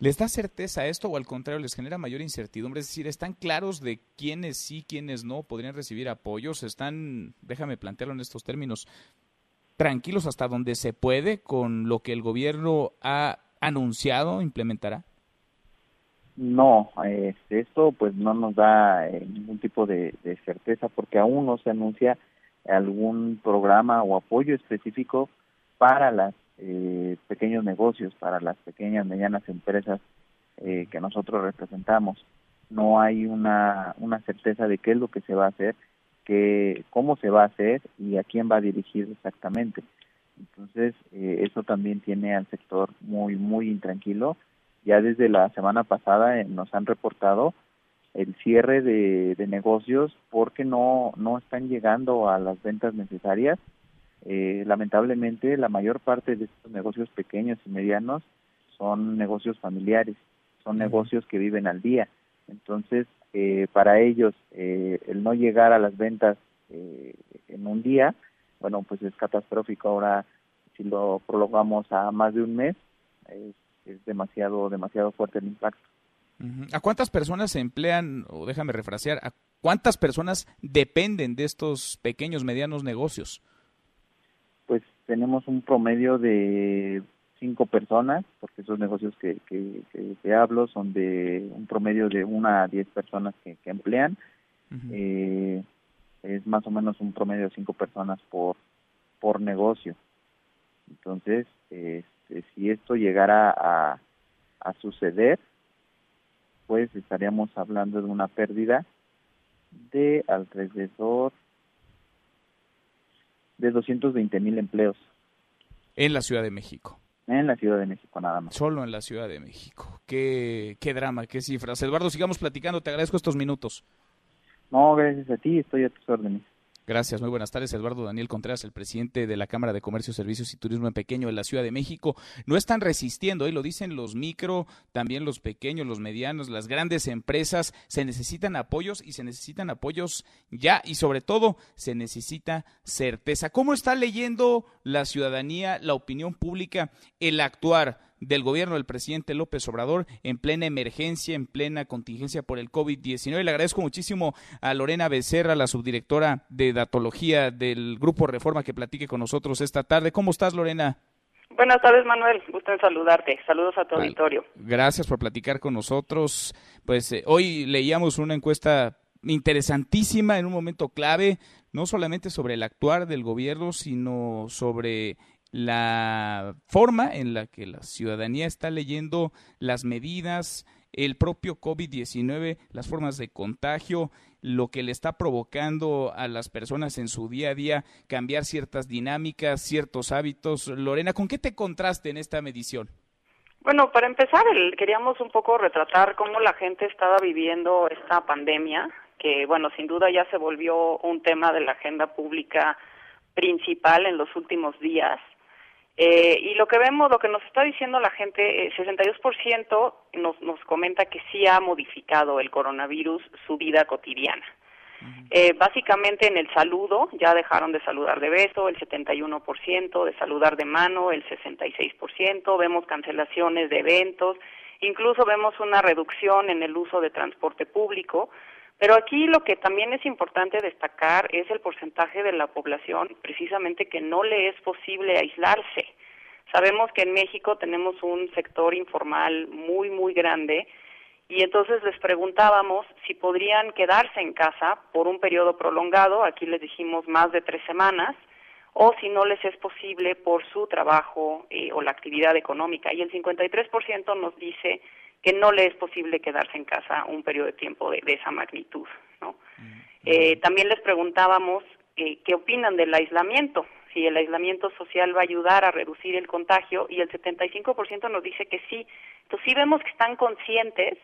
[SPEAKER 3] ¿les da certeza esto o al contrario les genera mayor incertidumbre? Es decir, ¿están claros de quiénes sí, quiénes no podrían recibir apoyos? ¿Están, déjame plantearlo en estos términos, tranquilos hasta donde se puede con lo que el gobierno ha anunciado implementará?
[SPEAKER 31] No, este, esto pues no nos da eh, ningún tipo de, certeza porque aún no se anuncia algún programa o apoyo específico para los eh, pequeños negocios, para las pequeñas, medianas empresas eh, que nosotros representamos. No hay una, una certeza de qué es lo que se va a hacer, que, cómo se va a hacer y a quién va a dirigir exactamente. Entonces, eso también tiene al sector muy, muy intranquilo ya desde la semana pasada eh, nos han reportado el cierre de, negocios porque no, no están llegando a las ventas necesarias. Eh, lamentablemente, la mayor parte de estos negocios pequeños y medianos son negocios familiares, son negocios que viven al día. Entonces, eh, para ellos, el no llegar a las ventas en un día, bueno, pues es catastrófico. Ahora, si lo prolongamos a más de un mes, es es demasiado, demasiado fuerte el impacto.
[SPEAKER 3] ¿A cuántas personas se emplean, o déjame refrasear, a cuántas personas dependen de estos pequeños, medianos negocios?
[SPEAKER 31] Tenemos un promedio de cinco personas, porque esos negocios que, que, hablo son de un promedio de una a diez personas que, emplean. Eh, es más o menos un promedio de cinco personas por, por negocio. Entonces, este, si esto llegara a, suceder, pues estaríamos hablando de una pérdida de alrededor de 220 mil empleos.
[SPEAKER 3] En la Ciudad de México.
[SPEAKER 31] En la Ciudad de México, nada más.
[SPEAKER 3] Solo en la Ciudad de México. Qué, qué drama, qué cifras. Eduardo, sigamos platicando. Te agradezco estos minutos.
[SPEAKER 31] No, gracias a ti. Estoy a tus órdenes.
[SPEAKER 3] Gracias, muy buenas tardes. Eduardo Daniel Contreras, el presidente de la Cámara de Comercio, Servicios y Turismo en Pequeño de la Ciudad de México. No están resistiendo, y lo dicen los micro, también los pequeños, los medianos, las grandes empresas. Se necesitan apoyos y se necesitan apoyos ya y sobre todo se necesita certeza. ¿Cómo está leyendo la ciudadanía, la opinión pública, el actuar? Del gobierno del presidente López Obrador en plena emergencia, en plena contingencia por el COVID-19. Le agradezco muchísimo a Lorena Becerra, la subdirectora de datología del Grupo Reforma, que platique con nosotros esta tarde. ¿Cómo estás, Lorena?
[SPEAKER 32] Buenas tardes, Manuel. Gusto en saludarte. Saludos a tu auditorio.
[SPEAKER 3] Gracias por platicar con nosotros. Pues eh, hoy leíamos una encuesta interesantísima en un momento clave, no solamente sobre el actuar del gobierno, sino sobre la forma en la que la ciudadanía está leyendo las medidas, el propio COVID-19, las formas de contagio, lo que le está provocando a las personas en su día a día cambiar ciertas dinámicas, ciertos hábitos. Lorena, ¿con qué te contraste en esta medición?
[SPEAKER 32] Bueno, para empezar, queríamos un poco retratar cómo la gente estaba viviendo esta pandemia, que bueno, sin duda ya se volvió un tema de la agenda pública principal en los últimos días. Eh, y lo que vemos, lo que nos está diciendo la gente, eh, 62% nos, nos comenta que sí ha modificado el coronavirus su vida cotidiana. Eh, básicamente en el saludo, ya dejaron de saludar de beso el 71%, de saludar de mano el 66%, vemos cancelaciones de eventos, incluso vemos una reducción en el uso de transporte público, pero aquí lo que también es importante destacar es el porcentaje de la población precisamente que no le es posible aislarse. Sabemos que en México tenemos un sector informal muy, muy grande y entonces les preguntábamos si podrían quedarse en casa por un periodo prolongado, aquí les dijimos más de tres semanas, o si no les es posible por su trabajo eh, o la actividad económica. Y el 53% nos dice que no le es posible quedarse en casa un periodo de tiempo de, esa magnitud. ¿no? Eh, también les preguntábamos eh, qué opinan del aislamiento, si el aislamiento social va a ayudar a reducir el contagio y el 75% nos dice que sí. Entonces sí vemos que están conscientes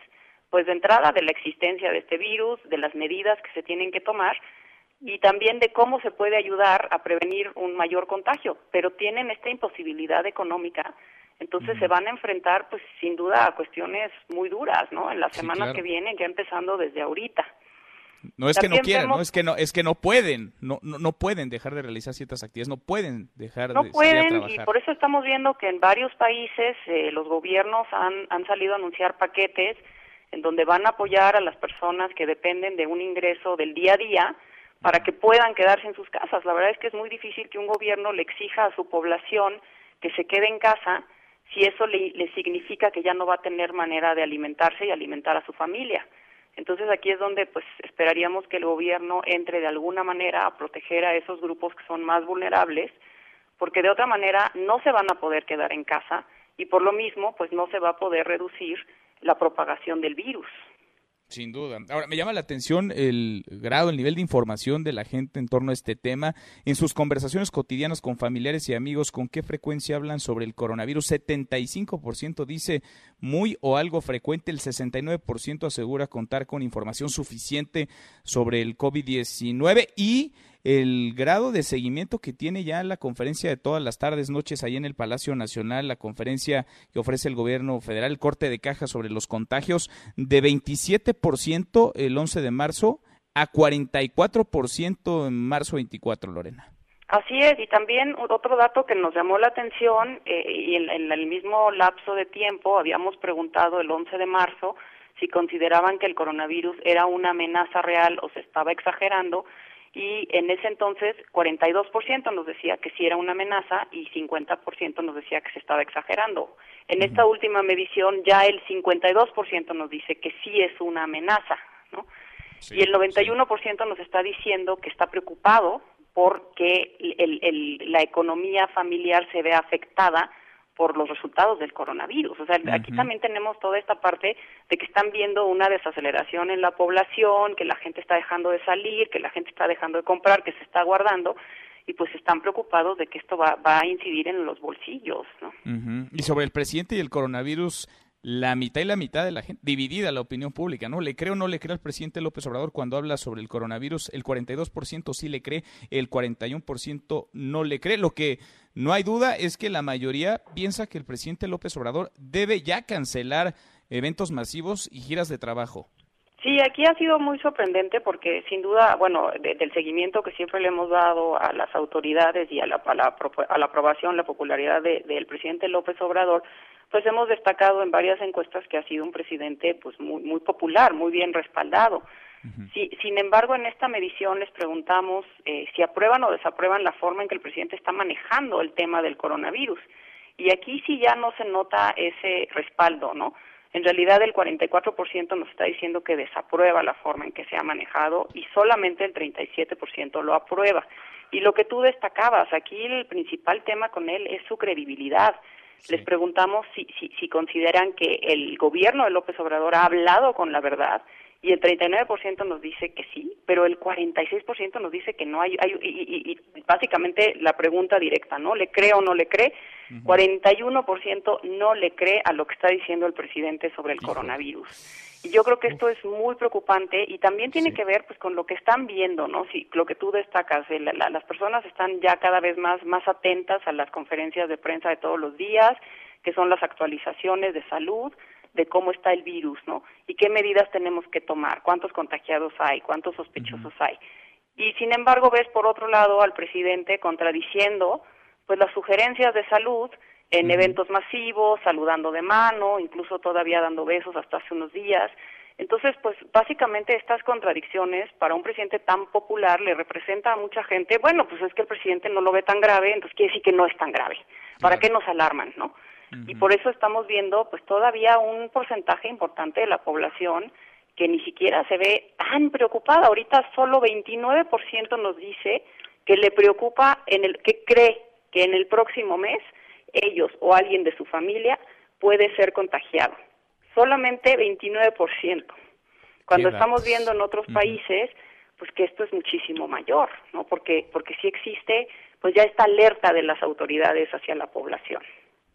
[SPEAKER 32] pues de entrada de la existencia de este virus, de las medidas que se tienen que tomar y también de cómo se puede ayudar a prevenir un mayor contagio, pero tienen esta imposibilidad económica, entonces se van a enfrentar pues sin duda a cuestiones muy duras, ¿no? En las semanas que vienen, ya empezando desde ahorita.
[SPEAKER 3] No es que no quieran, no es que no es que no pueden, no, no, pueden dejar de realizar ciertas actividades, no pueden dejar
[SPEAKER 32] no
[SPEAKER 3] de
[SPEAKER 32] pueden y por eso estamos viendo que en varios países eh, los gobiernos han han salido a anunciar paquetes en donde van a apoyar a las personas que dependen de un ingreso del día a día para que puedan quedarse en sus casas. La verdad es que es muy difícil que un gobierno le exija a su población que se quede en casa si eso le, significa que ya no va a tener manera de alimentarse y alimentar a su familia. Entonces aquí es donde pues esperaríamos que el gobierno entre de alguna manera a proteger a esos grupos que son más vulnerables, porque de otra manera no se van a poder quedar en casa y por lo mismo pues no se va a poder reducir la propagación del virus.
[SPEAKER 3] Sin duda. Ahora, me llama la atención el grado, el nivel de información de la gente en torno a este tema. En sus conversaciones cotidianas con familiares y amigos, ¿con qué frecuencia hablan sobre el coronavirus? 75% dice muy o algo frecuente, el 69% asegura contar con información suficiente sobre el COVID-19 y el grado de seguimiento que tiene ya la conferencia de todas las tardes, noches ahí en el Palacio Nacional, la conferencia que ofrece el gobierno federal, el corte de caja sobre los contagios, de 27% el 11 de marzo a 44% en marzo 24, Lorena.
[SPEAKER 32] Así es, y también otro dato que nos llamó la atención, eh, y en, en, el mismo lapso de tiempo habíamos preguntado el 11 de marzo si consideraban que el coronavirus era una amenaza real o se estaba exagerando, y en ese entonces 42% nos decía que sí era una amenaza y 50% nos decía que se estaba exagerando. En esta última medición ya el 52% nos dice que sí es una amenaza, ¿no? y el 91% nos está diciendo que está preocupado porque el, el, la economía familiar se ve afectada por los resultados del coronavirus. O sea, aquí también tenemos toda esta parte de que están viendo una desaceleración en la población, que la gente está dejando de salir, que la gente está dejando de comprar, que se está guardando y pues están preocupados de que esto va, va a incidir en los bolsillos, ¿no?
[SPEAKER 3] Y sobre el presidente y el coronavirus, la mitad y la mitad de la gente, dividida la opinión pública, ¿no? ¿Le cree o no le cree al presidente López Obrador cuando habla sobre el coronavirus? El 42% sí le cree, el 41% no le cree. Lo que no hay duda es que la mayoría piensa que el presidente López Obrador debe ya cancelar eventos masivos y giras de trabajo.
[SPEAKER 32] Sí, aquí ha sido muy sorprendente porque sin duda, bueno, del seguimiento que siempre le hemos dado a las autoridades y a la, a la, a la aprobación, la popularidad del presidente López Obrador, pues hemos destacado en varias encuestas que ha sido un presidente pues muy, muy popular, muy bien respaldado. sin embargo, en esta medición les preguntamos eh, si aprueban o desaprueban la forma en que el presidente está manejando el tema del coronavirus. Y aquí sí ya no se nota ese respaldo, ¿no? En realidad el 44% nos está diciendo que desaprueba la forma en que se ha manejado y solamente el 37% lo aprueba. Y lo que tú destacabas, aquí el principal tema con él es su credibilidad. Les preguntamos si, si, si, consideran que el gobierno de López Obrador ha hablado con la verdad y el 39% nos dice que sí, pero el 46% nos dice que no hay, hay y, y, básicamente la pregunta directa, ¿no? ¿Le cree o no le cree? 41% no le cree a lo que está diciendo el presidente sobre el coronavirus. Y yo creo que esto es muy preocupante y también tiene que ver pues con lo que están viendo, ¿no? Si lo que tú destacas, eh, las personas están ya cada vez más más atentas a las conferencias de prensa de todos los días, que son las actualizaciones de salud, de cómo está el virus, ¿no? Y qué medidas tenemos que tomar, cuántos contagiados hay, cuántos sospechosos hay. Y sin embargo ves por otro lado al presidente contradiciendo pues las sugerencias de salud en eventos masivos, saludando de mano, incluso todavía dando besos hasta hace unos días. Entonces, pues básicamente estas contradicciones para un presidente tan popular le representa a mucha gente, bueno, pues es que el presidente no lo ve tan grave, entonces quiere decir que no es tan grave. ¿Para qué nos alarman, no? Y por eso estamos viendo pues todavía un porcentaje importante de la población que ni siquiera se ve tan preocupada. Ahorita solo 29% nos dice que le preocupa en el que cree que en el próximo mes ellos o alguien de su familia puede ser contagiado. Solamente 29%. Cuando estamos viendo en otros países, pues que esto es muchísimo mayor, ¿no? Porque porque si existe, pues ya está alerta de las autoridades hacia la población.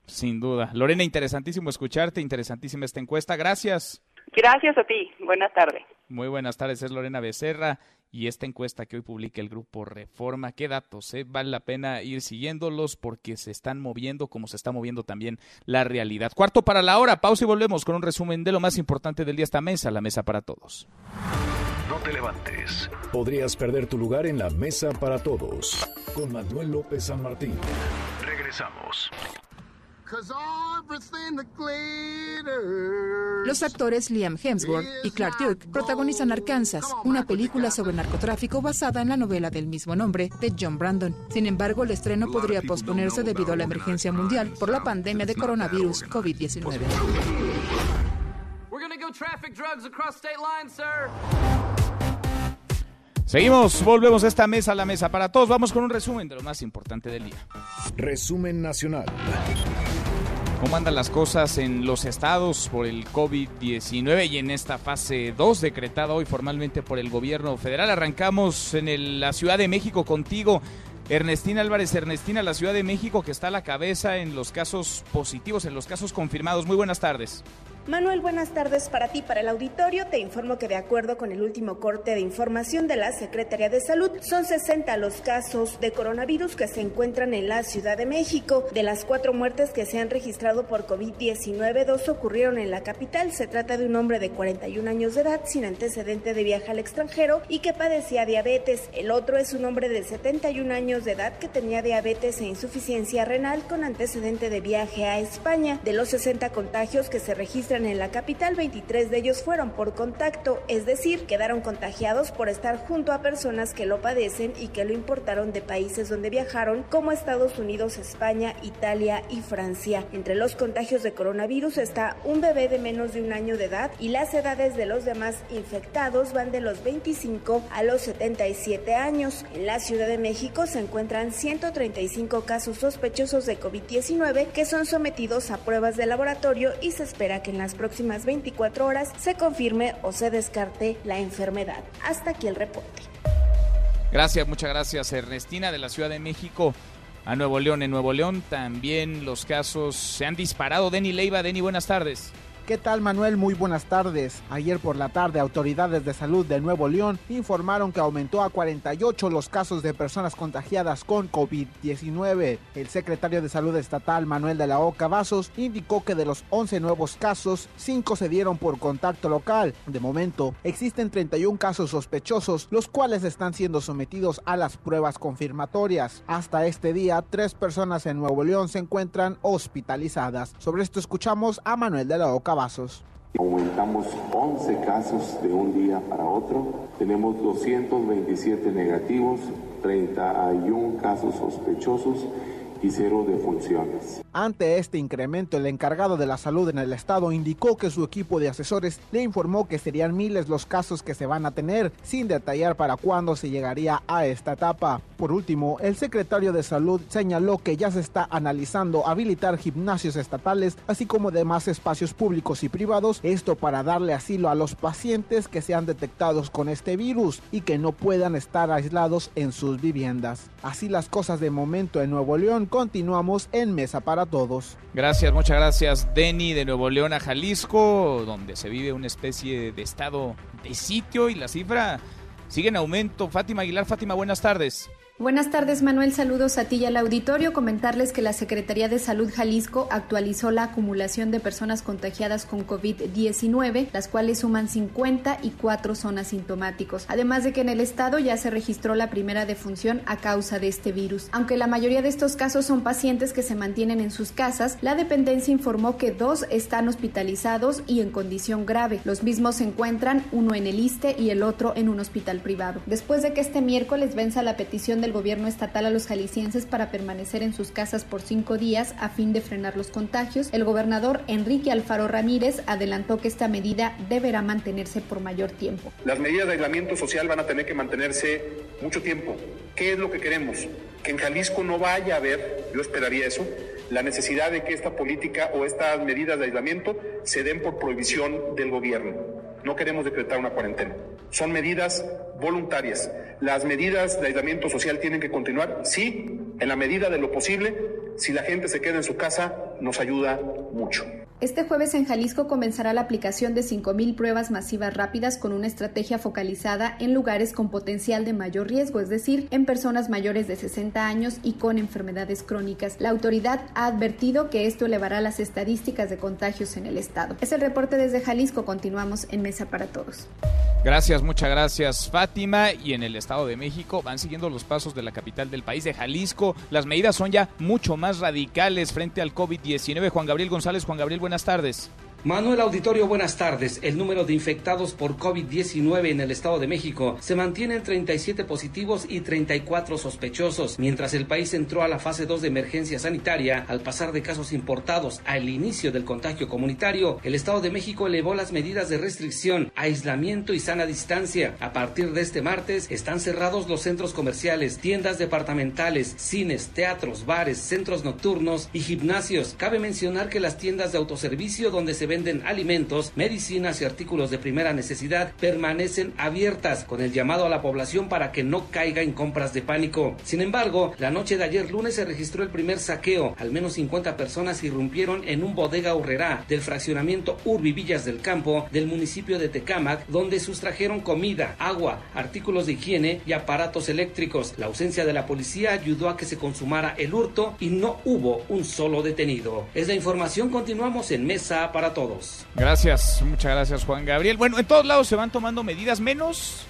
[SPEAKER 3] Sin duda. Lorena, interesantísimo escucharte, interesantísima esta encuesta. Gracias.
[SPEAKER 32] Gracias a ti. Buenas tardes.
[SPEAKER 3] Muy buenas tardes, es Lorena Becerra y esta encuesta que hoy publica el grupo Reforma, ¿qué datos? Eh? Vale la pena ir siguiéndolos porque se están moviendo como se está moviendo también la realidad. Cuarto para la hora, pausa y volvemos con un resumen de lo más importante del día esta mesa, la mesa para todos.
[SPEAKER 33] No te levantes. Podrías perder tu lugar en la mesa para todos. Con Manuel López San Martín. Regresamos.
[SPEAKER 34] Los actores Liam Hemsworth y Clark Duke protagonizan Arkansas, una película sobre narcotráfico basada en la novela del mismo nombre de John Brandon. Sin embargo, el estreno podría posponerse debido a la emergencia mundial por la pandemia de coronavirus COVID-19.
[SPEAKER 3] Seguimos, volvemos a esta mesa, la mesa para todos. Vamos con un resumen de lo más importante del día.
[SPEAKER 33] Resumen nacional.
[SPEAKER 3] ¿Cómo andan las cosas en los estados por el COVID-19 y en esta fase 2 decretada hoy formalmente por el gobierno federal? Arrancamos en la Ciudad de México contigo. Ernestina Álvarez, Ernestina, la Ciudad de México que está a la cabeza en los casos positivos, en los casos confirmados. Muy buenas tardes.
[SPEAKER 35] Manuel, buenas tardes para ti, para el auditorio. Te informo que de acuerdo con el último corte de información de la Secretaría de Salud, son 60 los casos de coronavirus que se encuentran en la Ciudad de México. De las cuatro muertes que se han registrado por COVID-19, dos ocurrieron en la capital. Se trata de un hombre de 41 años de edad sin antecedente de viaje al extranjero y que padecía diabetes. El otro es un hombre de 71 años de edad que tenía diabetes e insuficiencia renal con antecedente de viaje a España. De los 60 contagios que se registran en la capital, 23 de ellos fueron por contacto, es decir, quedaron contagiados por estar junto a personas que lo padecen y que lo importaron de países donde viajaron, como Estados Unidos, España, Italia y Francia. Entre los contagios de coronavirus está un bebé de menos de un año de edad y las edades de los demás infectados van de los 25 a los 77 años. En la Ciudad de México se encuentran 135 casos sospechosos de COVID-19 que son sometidos a pruebas de laboratorio y se espera que en las próximas 24 horas se confirme o se descarte la enfermedad. Hasta aquí el reporte.
[SPEAKER 3] Gracias, muchas gracias Ernestina de la Ciudad de México a Nuevo León. En Nuevo León también los casos se han disparado. Denny Leiva, Denny, buenas tardes.
[SPEAKER 36] ¿Qué tal Manuel? Muy buenas tardes. Ayer por la tarde autoridades de salud de Nuevo León informaron que aumentó a 48 los casos de personas contagiadas con COVID-19. El secretario de salud estatal Manuel de la Oca Vasos indicó que de los 11 nuevos casos, 5 se dieron por contacto local. De momento, existen 31 casos sospechosos, los cuales están siendo sometidos a las pruebas confirmatorias. Hasta este día, tres personas en Nuevo León se encuentran hospitalizadas. Sobre esto escuchamos a Manuel de la Oca Vasos.
[SPEAKER 37] Aumentamos 11 casos de un día para otro. Tenemos 227 negativos, 31 casos sospechosos
[SPEAKER 36] Ante este incremento, el encargado de la salud en el estado indicó que su equipo de asesores le informó que serían miles los casos que se van a tener, sin detallar para cuándo se llegaría a esta etapa. Por último, el secretario de salud señaló que ya se está analizando habilitar gimnasios estatales, así como demás espacios públicos y privados, esto para darle asilo a los pacientes que sean detectados con este virus y que no puedan estar aislados en sus viviendas. Así las cosas de momento en Nuevo León, continuamos en Mesa para Todos.
[SPEAKER 3] Gracias, muchas gracias, Denny de Nuevo León a Jalisco, donde se vive una especie de estado de sitio y la cifra sigue en aumento. Fátima Aguilar, Fátima, buenas tardes.
[SPEAKER 38] Buenas tardes, Manuel. Saludos a ti y al auditorio. Comentarles que la Secretaría de Salud Jalisco actualizó la acumulación de personas contagiadas con COVID-19, las cuales suman 50 y 4 son asintomáticos. Además de que en el estado ya se registró la primera defunción a causa de este virus. Aunque la mayoría de estos casos son pacientes que se mantienen en sus casas, la dependencia informó que dos están hospitalizados y en condición grave. Los mismos se encuentran uno en el ISTE y el otro en un hospital privado. Después de que este miércoles venza la petición del gobierno estatal a los jaliscienses para permanecer en sus casas por cinco días a fin de frenar los contagios, el gobernador Enrique Alfaro Ramírez adelantó que esta medida deberá mantenerse por mayor tiempo.
[SPEAKER 28] Las medidas de aislamiento social van a tener que mantenerse mucho tiempo. ¿Qué es lo que queremos? Que en Jalisco no vaya a haber, yo esperaría eso, la necesidad de que esta política o estas medidas de aislamiento se den por prohibición del gobierno. No queremos decretar una cuarentena. Son medidas voluntarias. Las medidas de aislamiento social tienen que continuar, sí, en la medida de lo posible. Si la gente se queda en su casa, nos ayuda mucho.
[SPEAKER 38] Este jueves en Jalisco comenzará la aplicación de 5.000 pruebas masivas rápidas con una estrategia focalizada en lugares con potencial de mayor riesgo, es decir, en personas mayores de 60 años y con enfermedades crónicas. La autoridad ha advertido que esto elevará las estadísticas de contagios en el estado. Es el reporte desde Jalisco. Continuamos en Mesa para Todos.
[SPEAKER 3] Gracias, muchas gracias Fátima. Y en el Estado de México van siguiendo los pasos de la capital del país, de Jalisco. Las medidas son ya mucho más radicales frente al COVID-19. Juan Gabriel González, Juan Gabriel, buenas tardes.
[SPEAKER 15] Manuel Auditorio, buenas tardes. El número de infectados por COVID-19 en el Estado de México se mantiene en 37 positivos y 34 sospechosos, mientras el país entró a la fase 2 de emergencia sanitaria al pasar de casos importados al inicio del contagio comunitario. El Estado de México elevó las medidas de restricción, aislamiento y sana distancia. A partir de este martes están cerrados los centros comerciales, tiendas departamentales, cines, teatros, bares, centros nocturnos y gimnasios. Cabe mencionar que las tiendas de autoservicio donde se venden alimentos, medicinas y artículos de primera necesidad permanecen abiertas con el llamado a la población para que no caiga en compras de pánico. Sin embargo, la noche de ayer lunes se registró el primer saqueo. Al menos 50 personas irrumpieron en un bodega horrera del fraccionamiento Urbi Villas del Campo del municipio de Tecámac, donde sustrajeron comida, agua, artículos de higiene y aparatos eléctricos. La ausencia de la policía ayudó a que se consumara el hurto y no hubo un solo detenido. Es la información, continuamos en Mesa para todos.
[SPEAKER 3] Gracias, muchas gracias Juan Gabriel. Bueno, en todos lados se van tomando medidas menos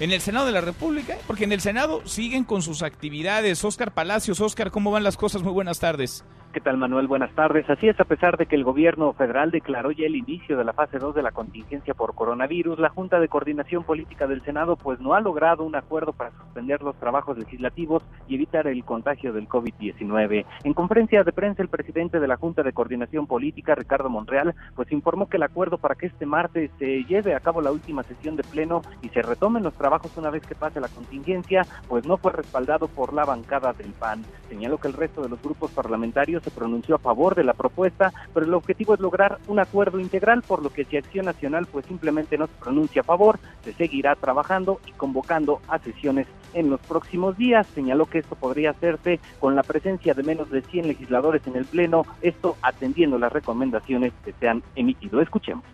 [SPEAKER 3] en el Senado de la República, ¿eh? porque en el Senado siguen con sus actividades. Oscar Palacios, Oscar, ¿cómo van las cosas? Muy buenas tardes.
[SPEAKER 39] ¿Qué tal, Manuel? Buenas tardes. Así es, a pesar de que el gobierno federal declaró ya el inicio de la fase 2 de la contingencia por coronavirus, la Junta de Coordinación Política del Senado pues no ha logrado un acuerdo para suspender los trabajos legislativos y evitar el contagio del COVID-19. En conferencia de prensa, el presidente de la Junta de Coordinación Política, Ricardo Monreal, pues informó que el acuerdo para que este martes se lleve a cabo la última sesión de pleno y se retomen los trabajos una vez que pase la contingencia, pues no fue respaldado por la bancada del PAN. Señaló que el resto de los grupos parlamentarios se pronunció a favor de la propuesta, pero el objetivo es lograr un acuerdo integral, por lo que si Acción Nacional pues simplemente no se pronuncia a favor, se seguirá trabajando y convocando a sesiones en los próximos días. Señaló que esto podría hacerse con la presencia de menos de 100 legisladores en el Pleno, esto atendiendo las recomendaciones que se han emitido. Escuchemos.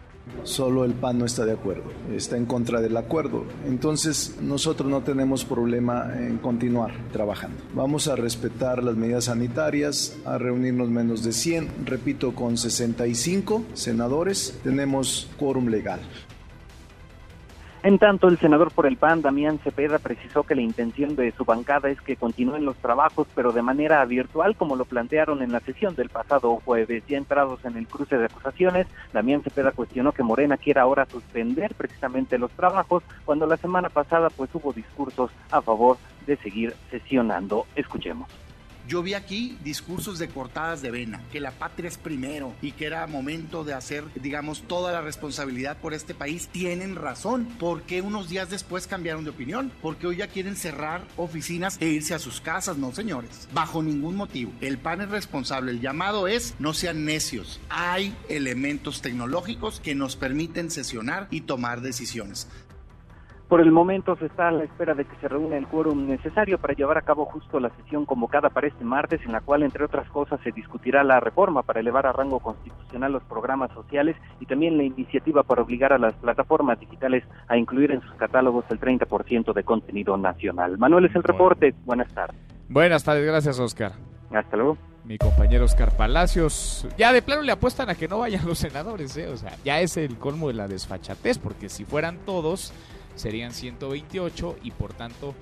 [SPEAKER 40] Solo el PAN no está de acuerdo, está en contra del acuerdo. Entonces nosotros no tenemos problema en continuar trabajando. Vamos a respetar las medidas sanitarias, a reunirnos menos de 100, repito, con 65 senadores. Tenemos quórum legal.
[SPEAKER 39] En tanto, el senador por el PAN, Damián Cepeda, precisó que la intención de su bancada es que continúen los trabajos, pero de manera virtual, como lo plantearon en la sesión del pasado jueves. Ya entrados en el cruce de acusaciones, Damián Cepeda cuestionó que Morena quiera ahora suspender precisamente los trabajos, cuando la semana pasada pues hubo discursos a favor de seguir sesionando. Escuchemos.
[SPEAKER 41] Yo vi aquí discursos de cortadas de vena, que la patria es primero y que era momento de hacer, digamos, toda la responsabilidad por este país. Tienen razón, porque unos días después cambiaron de opinión, porque hoy ya quieren cerrar oficinas e irse a sus casas, no señores, bajo ningún motivo. El PAN es responsable, el llamado es no sean necios. Hay elementos tecnológicos que nos permiten sesionar y tomar decisiones.
[SPEAKER 39] Por el momento se está a la espera de que se reúna el quórum necesario para llevar a cabo justo la sesión convocada para este martes, en la cual, entre otras cosas, se discutirá la reforma para elevar a rango constitucional los programas sociales y también la iniciativa para obligar a las plataformas digitales a incluir en sus catálogos el 30% de contenido nacional. Manuel es el reporte. Buenas tardes.
[SPEAKER 3] Buenas tardes, gracias, Oscar.
[SPEAKER 39] Hasta luego.
[SPEAKER 3] Mi compañero Oscar Palacios, ya de plano le apuestan a que no vayan los senadores, ¿eh? o sea, ya es el colmo de la desfachatez, porque si fueran todos, serían 128 y por tanto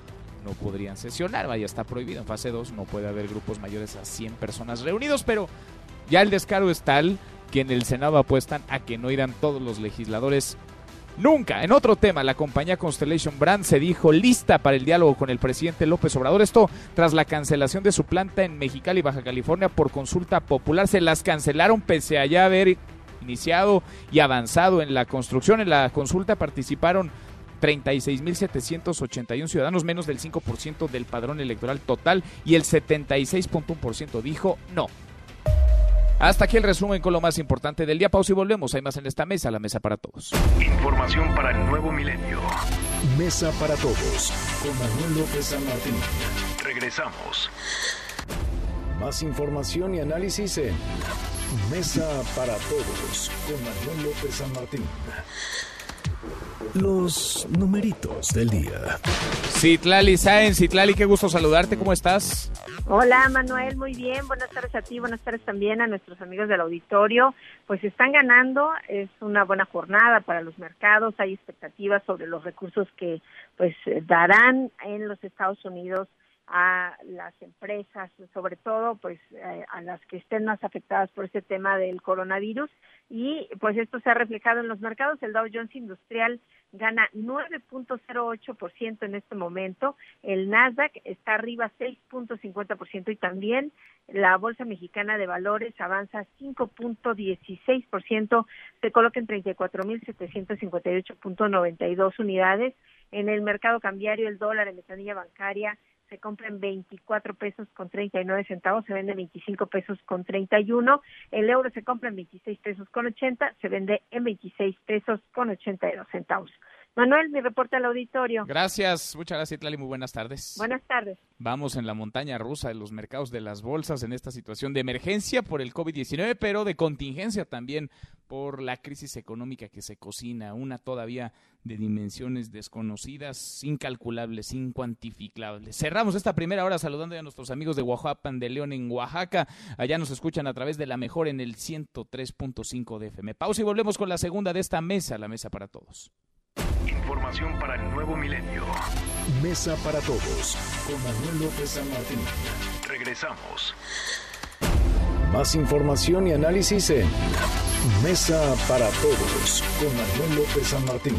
[SPEAKER 3] no podrían sesionar. Vaya, está prohibido. En fase 2 no puede haber grupos mayores a 100 personas reunidos, pero ya el descaro es tal que en el Senado apuestan a que no irán todos los legisladores nunca. En otro tema, la compañía Constellation Brand se dijo lista para el diálogo con el presidente López Obrador. Esto tras la cancelación de su planta en Mexicali, Baja California, por consulta popular. Se las cancelaron pese a ya haber iniciado y avanzado en la construcción. En la consulta participaron 36.781 ciudadanos, menos del 5% del padrón electoral total y el 76.1% dijo no. Hasta aquí el resumen con lo más importante del día. Pausa y volvemos. Hay más en esta mesa, la mesa para todos.
[SPEAKER 33] Información para el nuevo milenio. Mesa para todos con Manuel López San Martín. Regresamos. Más información y análisis en Mesa para todos con Manuel López San Martín. Los numeritos del día.
[SPEAKER 3] Citlali Sáenz, Citlali, qué gusto saludarte, ¿cómo estás?
[SPEAKER 42] Hola Manuel, muy bien, buenas tardes a ti, buenas tardes también a nuestros amigos del auditorio. Pues están ganando, es una buena jornada para los mercados, hay expectativas sobre los recursos que pues darán en los Estados Unidos a las empresas, sobre todo pues eh, a las que estén más afectadas por este tema del coronavirus y pues esto se ha reflejado en los mercados. El Dow Jones Industrial gana 9.08% en este momento, el Nasdaq está arriba 6.50% y también la Bolsa Mexicana de Valores avanza 5.16%, se coloca en 34.758.92 unidades. En el mercado cambiario el dólar en metanilla bancaria se compra en 24 pesos con 39 centavos, se vende en 25 pesos con 31, el euro se compra en 26 pesos con 80, se vende en 26 pesos con 82 centavos. Manuel, mi reporte al auditorio.
[SPEAKER 3] Gracias, muchas gracias, Tlali. Muy buenas tardes.
[SPEAKER 42] Buenas tardes.
[SPEAKER 3] Vamos en la montaña rusa de los mercados de las bolsas en esta situación de emergencia por el COVID-19, pero de contingencia también por la crisis económica que se cocina, una todavía de dimensiones desconocidas, incalculables, incuantificables. Cerramos esta primera hora saludando a nuestros amigos de Oaxaca, de León en Oaxaca. Allá nos escuchan a través de la mejor en el 103.5 de FM. Pausa y volvemos con la segunda de esta mesa, la mesa para todos.
[SPEAKER 33] Información para el nuevo milenio. Mesa para todos con Manuel López San Martín. Regresamos. Más información y análisis en Mesa para todos con Manuel López San Martín.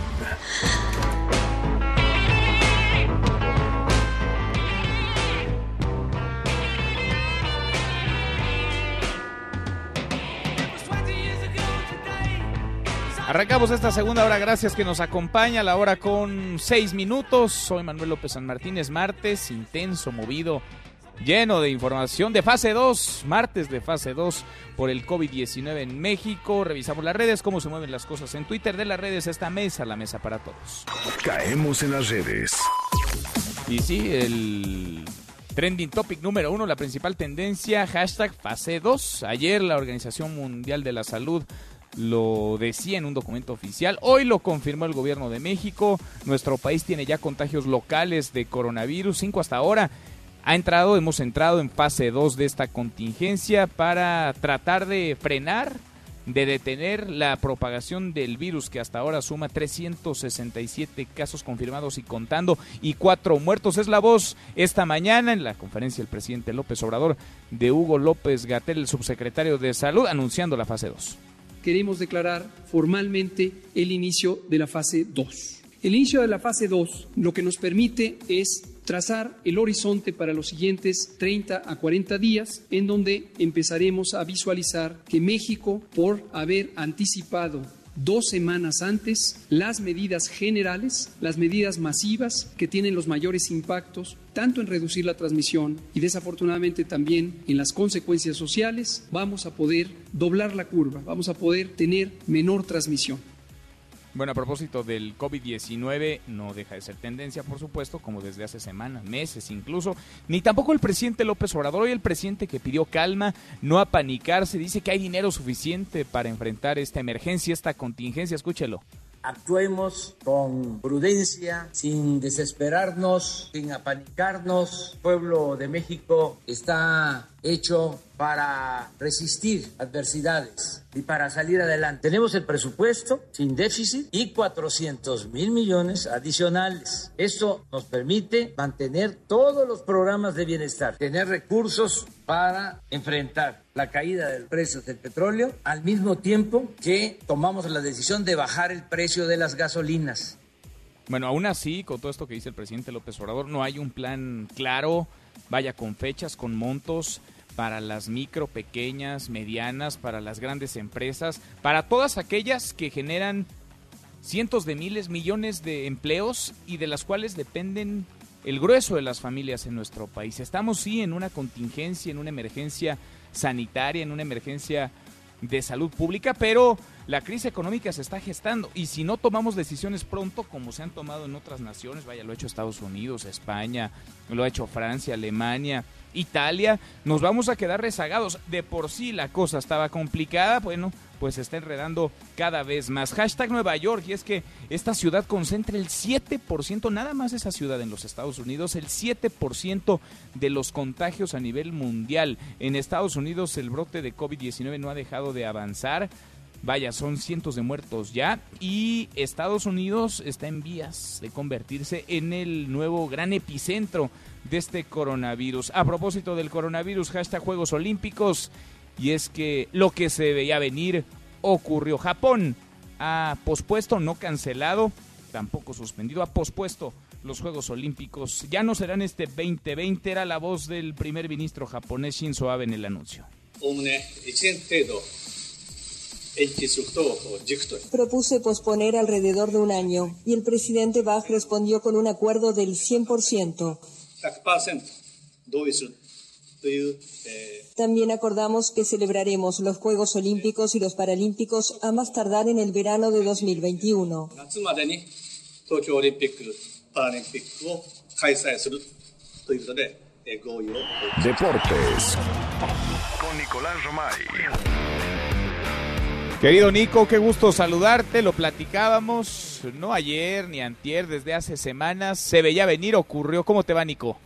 [SPEAKER 3] Arrancamos esta segunda hora, gracias que nos acompaña, la hora con seis minutos. Soy Manuel López San Martínez, martes, intenso, movido, lleno de información de fase 2, martes de fase 2 por el COVID-19 en México. Revisamos las redes, cómo se mueven las cosas en Twitter de las redes, esta mesa, la mesa para todos.
[SPEAKER 33] Caemos en las redes.
[SPEAKER 3] Y sí, el trending topic número uno, la principal tendencia, hashtag fase 2. Ayer la Organización Mundial de la Salud lo decía en un documento oficial. Hoy lo confirmó el gobierno de México. Nuestro país tiene ya contagios locales de coronavirus, cinco hasta ahora. Ha entrado, hemos entrado en fase 2 de esta contingencia para tratar de frenar, de detener la propagación del virus que hasta ahora suma 367 casos confirmados y contando y cuatro muertos. Es la voz esta mañana en la conferencia del presidente López Obrador de Hugo López Gatel, el subsecretario de Salud, anunciando la fase 2
[SPEAKER 6] queremos declarar formalmente el inicio de la fase 2. El inicio de la fase 2 lo que nos permite es trazar el horizonte para los siguientes 30 a 40 días, en donde empezaremos a visualizar que México, por haber anticipado dos semanas antes las medidas generales, las medidas masivas que tienen los mayores impactos, tanto en reducir la transmisión y desafortunadamente también en las consecuencias sociales, vamos a poder doblar la curva, vamos a poder tener menor transmisión.
[SPEAKER 3] Bueno, a propósito del COVID-19, no deja de ser tendencia, por supuesto, como desde hace semanas, meses incluso, ni tampoco el presidente López Obrador, hoy el presidente que pidió calma, no apanicarse, dice que hay dinero suficiente para enfrentar esta emergencia, esta contingencia, escúchelo.
[SPEAKER 7] Actuemos con prudencia, sin desesperarnos, sin apanicarnos. Pueblo de México está hecho para resistir adversidades y para salir adelante. Tenemos el presupuesto sin déficit y 400 mil millones adicionales. Esto nos permite mantener todos los programas de bienestar, tener recursos para enfrentar la caída del precio del petróleo al mismo tiempo que tomamos la decisión de bajar el precio de las gasolinas.
[SPEAKER 3] Bueno, aún así, con todo esto que dice el presidente López Obrador, no hay un plan claro, vaya con fechas, con montos para las micro, pequeñas, medianas, para las grandes empresas, para todas aquellas que generan cientos de miles, millones de empleos y de las cuales dependen el grueso de las familias en nuestro país. Estamos sí en una contingencia, en una emergencia sanitaria, en una emergencia de salud pública, pero la crisis económica se está gestando. Y si no tomamos decisiones pronto, como se han tomado en otras naciones, vaya, lo ha hecho Estados Unidos, España, lo ha hecho Francia, Alemania, Italia, nos vamos a quedar rezagados. De por sí la cosa estaba complicada, bueno, pues se está enredando cada vez más. Hashtag Nueva York, y es que esta ciudad concentra el 7%, nada más esa ciudad en los Estados Unidos, el 7% de los contagios a nivel mundial. En Estados Unidos el brote de COVID-19 no ha dejado de avanzar. Vaya, son cientos de muertos ya y Estados Unidos está en vías de convertirse en el nuevo gran epicentro de este coronavirus. A propósito del coronavirus, hashtag Juegos Olímpicos, y es que lo que se veía venir ocurrió. Japón ha pospuesto, no cancelado, tampoco suspendido, ha pospuesto los Juegos Olímpicos. Ya no serán este 2020, era la voz del primer ministro japonés Shinzo Abe en el anuncio.
[SPEAKER 12] Propuse posponer alrededor de un año y el presidente Bach respondió con un acuerdo del 100%. También acordamos que celebraremos los Juegos Olímpicos y los Paralímpicos a más tardar en el verano de 2021.
[SPEAKER 33] Deportes con Nicolás Romay.
[SPEAKER 3] Querido Nico, qué gusto saludarte, lo platicábamos, no ayer ni antier, desde hace semanas, se veía venir, ocurrió, ¿cómo te va Nico?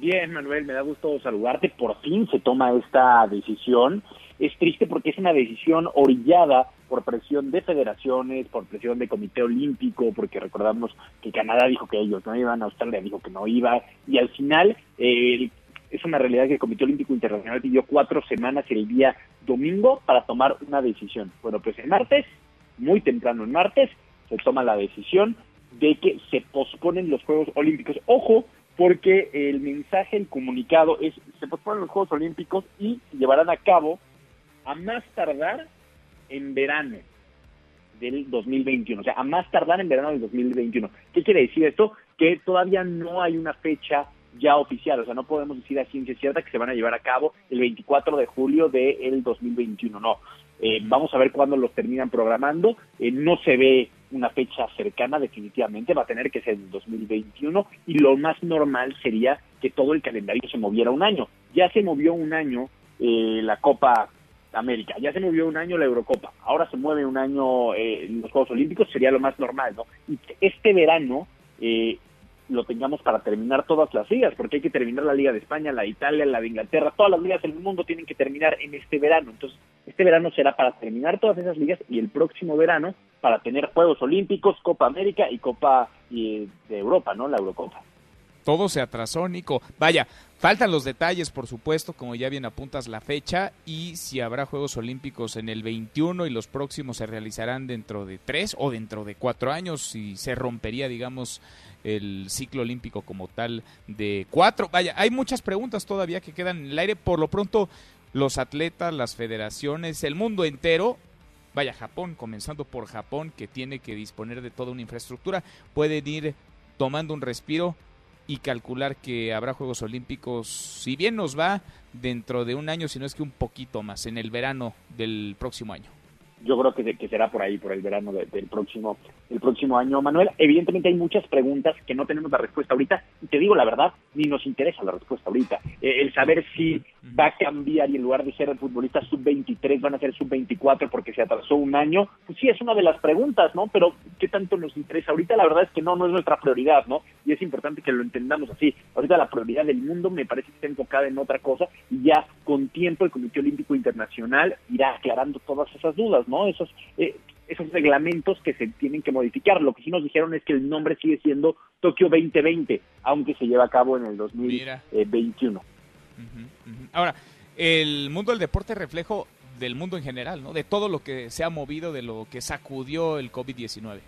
[SPEAKER 43] Bien, Manuel, me da gusto saludarte, por fin se toma esta decisión, es triste porque es una decisión orillada por presión de federaciones, por presión de Comité Olímpico, porque recordamos que Canadá dijo que ellos no iban, Australia dijo que no iba, y al final eh, es una realidad que el Comité Olímpico Internacional pidió cuatro semanas el día domingo para tomar una decisión. Bueno, pues el martes, muy temprano el martes, se toma la decisión de que se posponen los Juegos Olímpicos. Ojo, porque el mensaje, el comunicado es, se posponen los Juegos Olímpicos y se llevarán a cabo a más tardar en verano del 2021, o sea, a más tardar en verano del 2021. ¿Qué quiere decir esto? Que todavía no hay una fecha ya oficial, o sea, no podemos decir a ciencia cierta que se van a llevar a cabo el 24 de julio del 2021, no. Eh, vamos a ver cuándo los terminan programando, eh, no se ve una fecha cercana definitivamente, va a tener que ser el 2021 y lo más normal sería que todo el calendario se moviera un año. Ya se movió un año eh, la Copa América, ya se movió un año la Eurocopa, ahora se mueve un año los Juegos Olímpicos, sería lo más normal, ¿no? Y este verano eh, lo tengamos para terminar todas las ligas, porque hay que terminar la Liga de España, la de Italia, la de Inglaterra, todas las ligas del mundo tienen que terminar en este verano. Entonces, este verano será para terminar todas esas ligas y el próximo verano para tener Juegos Olímpicos, Copa América y Copa de Europa, ¿no? La Eurocopa.
[SPEAKER 3] Todo se atrasó, Nico. Vaya, faltan los detalles, por supuesto, como ya bien apuntas la fecha y si habrá Juegos Olímpicos en el 21 y los próximos se realizarán dentro de tres o dentro de cuatro años, si se rompería, digamos, el ciclo olímpico como tal de cuatro. Vaya, hay muchas preguntas todavía que quedan en el aire. Por lo pronto, los atletas, las federaciones, el mundo entero vaya Japón, comenzando por Japón, que tiene que disponer de toda una infraestructura, pueden ir tomando un respiro y calcular que habrá Juegos Olímpicos, si bien nos va, dentro de un año, si no es que un poquito más, en el verano del próximo año
[SPEAKER 43] yo creo que, que, será por ahí, por el verano del próximo, el próximo año, Manuel. Evidentemente hay muchas preguntas que no tenemos la respuesta ahorita, y te digo la verdad, ni nos interesa la respuesta ahorita. Eh, el saber si va a cambiar y en lugar de ser el futbolista sub-23 van a ser sub-24 porque se atrasó un año, pues sí, es una de las preguntas, ¿no? Pero ¿qué tanto nos interesa ahorita? La verdad es que no, no es nuestra prioridad, ¿no? Y es importante que lo entendamos así. Ahorita la prioridad del mundo me parece que está enfocada en otra cosa y ya con tiempo el Comité Olímpico Internacional irá aclarando todas esas dudas, ¿no? Esos, eh, esos reglamentos que se tienen que modificar. Lo que sí nos dijeron es que el nombre sigue siendo Tokio 2020, aunque se lleva a cabo en el 2021.
[SPEAKER 3] Ahora, el mundo del deporte es reflejo del mundo en general, ¿no? De todo lo que se ha movido, de lo que sacudió el COVID-19.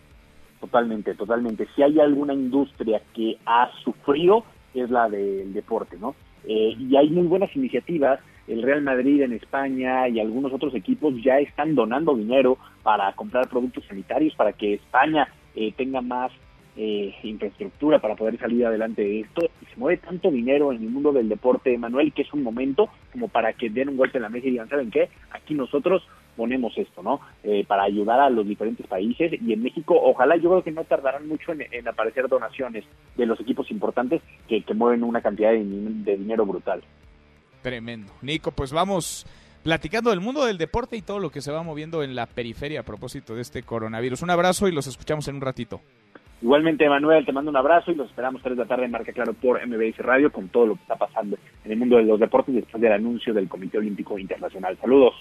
[SPEAKER 43] Totalmente, totalmente. Si hay alguna industria que ha sufrido, es la del deporte, ¿no? Eh, y hay muy buenas iniciativas el Real Madrid en España y algunos otros equipos ya están donando dinero para comprar productos sanitarios para que España eh, tenga más eh, infraestructura para poder salir adelante de esto. Se mueve tanto dinero en el mundo del deporte, Manuel, que es un momento como para que den un golpe en la mesa y digan, ¿saben qué? Aquí nosotros
[SPEAKER 44] posponemos esto, ¿no? Eh, para ayudar a los diferentes países y en México, ojalá yo creo que no tardarán mucho en, aparecer donaciones de los equipos importantes que, mueven una cantidad de dinero brutal.
[SPEAKER 3] Tremendo. Nico, pues vamos platicando del mundo del deporte y todo lo que se va moviendo en la periferia a propósito de este coronavirus. Un abrazo y los escuchamos en un ratito.
[SPEAKER 44] Igualmente, Manuel, te mando un abrazo y los esperamos tres de la tarde en Marca Claro por MBS Radio con todo lo que está pasando en el mundo de los deportes después del anuncio del Comité Olímpico Internacional. Saludos.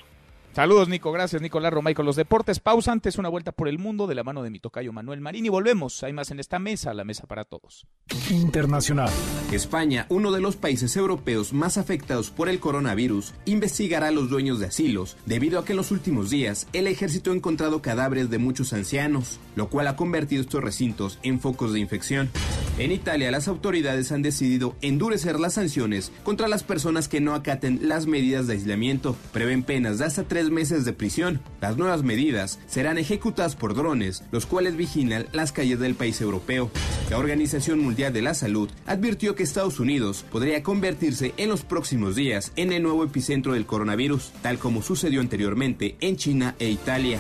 [SPEAKER 3] Saludos, Nico. Gracias, Nicolás Romay con los deportes. Pausa antes, una vuelta por el mundo de la mano de mi tocayo Manuel Marín. Y volvemos. Hay más en esta mesa, la mesa para todos.
[SPEAKER 33] Internacional.
[SPEAKER 45] España, uno de los países europeos más afectados por el coronavirus, investigará a los dueños de asilos, debido a que en los últimos días el ejército ha encontrado cadáveres de muchos ancianos, lo cual ha convertido estos recintos en focos de infección. En Italia, las autoridades han decidido endurecer las sanciones contra las personas que no acaten las medidas de aislamiento. Prevén penas de hasta tres meses de prisión. Las nuevas medidas serán ejecutadas por drones, los cuales vigilan las calles del país europeo. La Organización Mundial de la Salud advirtió que Estados Unidos podría convertirse en los próximos días en el nuevo epicentro del coronavirus, tal como sucedió anteriormente en China e Italia.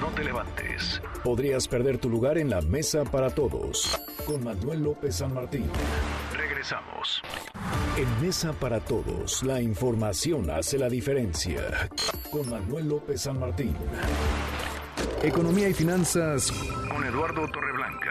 [SPEAKER 33] No te levantes. Podrías perder tu lugar en la mesa para todos. Con Manuel López San Martín. Regresamos. En Mesa para Todos, la información hace la diferencia. Con Manuel López San Martín. Economía y finanzas con Eduardo Torreblanca.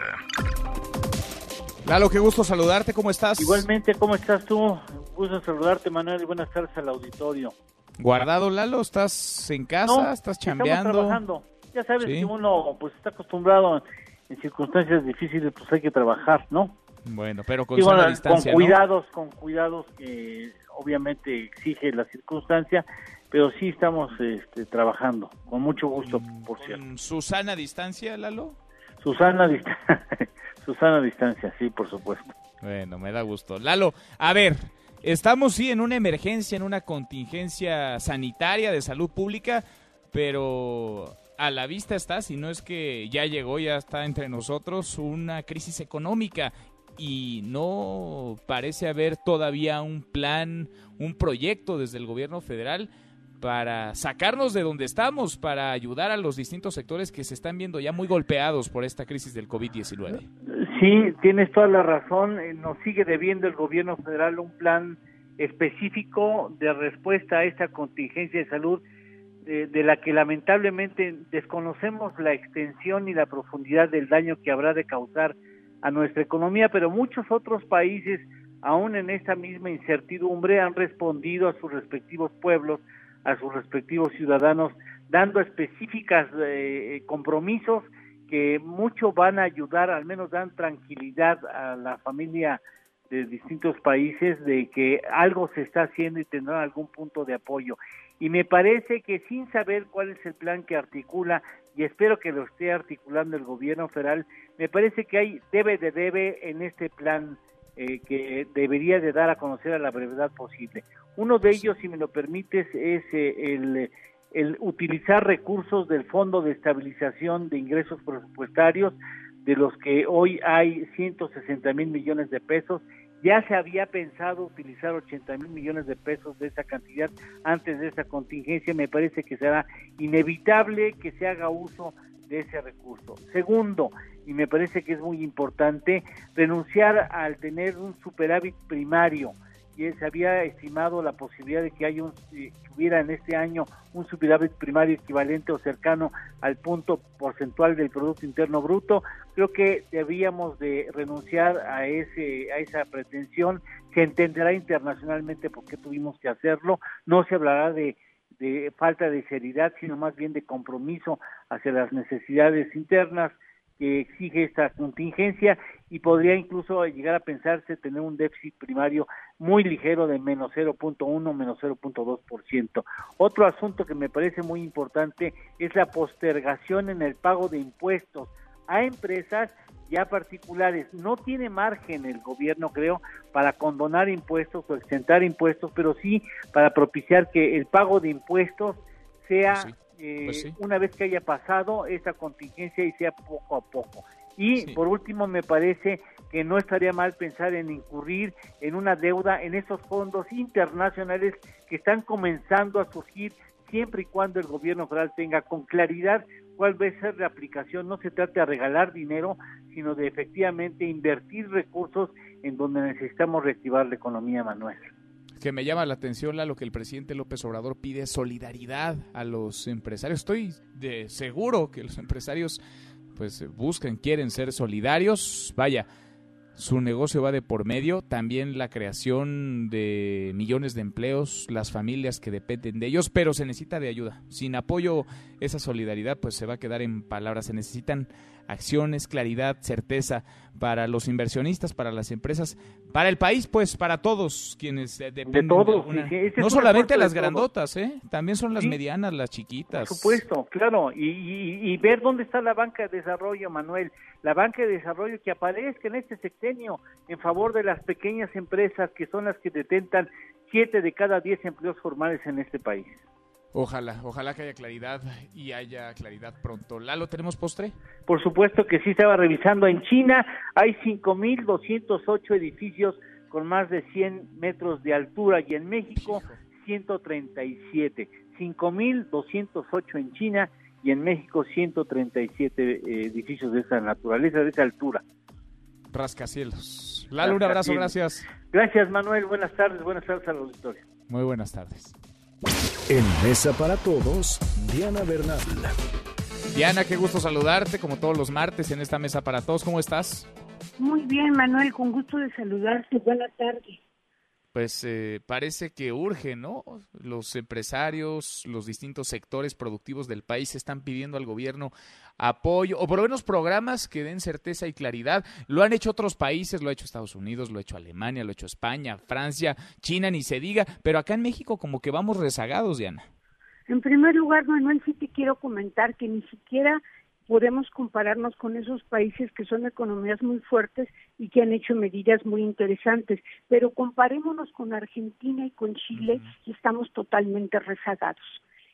[SPEAKER 3] Lalo, qué gusto saludarte, ¿cómo estás?
[SPEAKER 46] Igualmente, ¿cómo estás tú? Gusto saludarte, Manuel, y buenas tardes al auditorio.
[SPEAKER 3] ¿Guardado, Lalo? ¿Estás en casa? ¿Estás chambeando?
[SPEAKER 46] trabajando. Ya sabes que uno pues está acostumbrado en circunstancias difíciles, pues hay que trabajar, ¿no?
[SPEAKER 3] Bueno, pero con distancia,
[SPEAKER 46] Con cuidados, con cuidados que obviamente exige la circunstancia, pero sí estamos este, trabajando, con mucho gusto, por cierto.
[SPEAKER 3] ¿Susana distancia, Lalo?
[SPEAKER 46] Susana distancia, Susana distancia, sí, por supuesto.
[SPEAKER 3] Bueno, me da gusto. Lalo, a ver, estamos sí en una emergencia, en una contingencia sanitaria de salud pública, pero a la vista está, si no es que ya llegó, ya está entre nosotros, una crisis económica y no parece haber todavía un plan, un proyecto desde el gobierno federal para sacarnos de donde estamos, para ayudar a los distintos sectores que se están viendo ya muy golpeados por esta crisis del COVID-19.
[SPEAKER 46] Sí, tienes toda la razón. Eh, nos sigue debiendo el gobierno federal un plan específico de respuesta a esta contingencia de salud de la que lamentablemente desconocemos la extensión y la profundidad del daño que habrá de causar a nuestra economía, pero muchos otros países, aún en esta misma incertidumbre, han respondido a sus respectivos pueblos, a sus respectivos ciudadanos, dando específicas eh, compromisos que mucho van a ayudar, al menos dan tranquilidad a la familia de distintos países de que algo se está haciendo y tendrán algún punto de apoyo. Y me parece que sin saber cuál es el plan que articula y espero que lo esté articulando el gobierno federal, me parece que hay debe de debe en este plan eh, que debería de dar a conocer a la brevedad posible. Uno de ellos, si me lo permites, es eh, el, el utilizar recursos del Fondo de Estabilización de Ingresos Presupuestarios, de los que hoy hay 160 mil millones de pesos ya se había pensado utilizar 80 mil millones de pesos de esa cantidad antes de esa contingencia. Me parece que será inevitable que se haga uso de ese recurso. Segundo, y me parece que es muy importante, renunciar al tener un superávit primario se había estimado la posibilidad de que haya un, hubiera en este año un superávit primario equivalente o cercano al punto porcentual del Producto Interno Bruto. Creo que debíamos de renunciar a, ese, a esa pretensión. Se entenderá internacionalmente por qué tuvimos que hacerlo. No se hablará de, de falta de seriedad, sino más bien de compromiso hacia las necesidades internas que exige esta contingencia y podría incluso llegar a pensarse tener un déficit primario muy ligero de menos 0.1, menos 0.2%. Otro asunto que me parece muy importante es la postergación en el pago de impuestos a empresas y a particulares. No tiene margen el gobierno, creo, para condonar impuestos o exentar impuestos, pero sí para propiciar que el pago de impuestos sea pues eh, una vez que haya pasado esa contingencia y sea poco a poco. Y por último, me parece que no estaría mal pensar en incurrir en una deuda en esos fondos internacionales que están comenzando a surgir siempre y cuando el gobierno federal tenga con claridad cuál va a ser la aplicación. No se trata de regalar dinero, sino de efectivamente invertir recursos en donde necesitamos reactivar la economía, Manuel.
[SPEAKER 3] Que me llama la atención, lo que el presidente López Obrador pide solidaridad a los empresarios. Estoy de seguro que los empresarios pues buscan, quieren ser solidarios. Vaya, su negocio va de por medio, también la creación de millones de empleos, las familias que dependen de ellos, pero se necesita de ayuda. Sin apoyo, esa solidaridad pues se va a quedar en palabras, se necesitan acciones, claridad, certeza para los inversionistas, para las empresas, para el país, pues para todos quienes eh, dependen de, todos, no solamente las grandotas, ¿eh? también son las medianas, las chiquitas.
[SPEAKER 46] Por supuesto, claro, y, ver dónde está la banca de desarrollo, Manuel, la banca de desarrollo que aparezca en este sexenio en favor de las pequeñas empresas que son las que detentan siete de cada diez empleos formales en este país.
[SPEAKER 3] Ojalá, ojalá que haya claridad y haya claridad pronto. ¿Lalo, tenemos postre?
[SPEAKER 46] Por supuesto que sí, estaba revisando. En China hay 5.208 edificios con más de 100 metros de altura y en México 137. 5.208 en China y en México 137 eh, edificios de esa naturaleza, de esa altura.
[SPEAKER 3] Rascacielos. Lalo, un abrazo, gracias.
[SPEAKER 46] Gracias, Manuel. Buenas tardes, buenas tardes a la auditorio.
[SPEAKER 3] Muy buenas tardes.
[SPEAKER 33] En Mesa para Todos, Diana Bernal.
[SPEAKER 3] Diana, qué gusto saludarte como todos los martes en esta Mesa para Todos. ¿Cómo estás?
[SPEAKER 47] Muy bien, Manuel, con gusto de saludarte. Buenas tardes
[SPEAKER 3] pues eh, parece que urge, ¿no? Los empresarios, los distintos sectores productivos del país están pidiendo al gobierno apoyo o por lo menos programas que den certeza y claridad. Lo han hecho otros países, lo ha hecho Estados Unidos, lo ha hecho Alemania, lo ha hecho España, Francia, China, ni se diga, pero acá en México como que vamos rezagados, Diana.
[SPEAKER 47] En primer lugar, Manuel, sí te quiero comentar que ni siquiera podemos compararnos con esos países que son economías muy fuertes y que han hecho medidas muy interesantes, pero comparémonos con Argentina y con Chile y estamos totalmente rezagados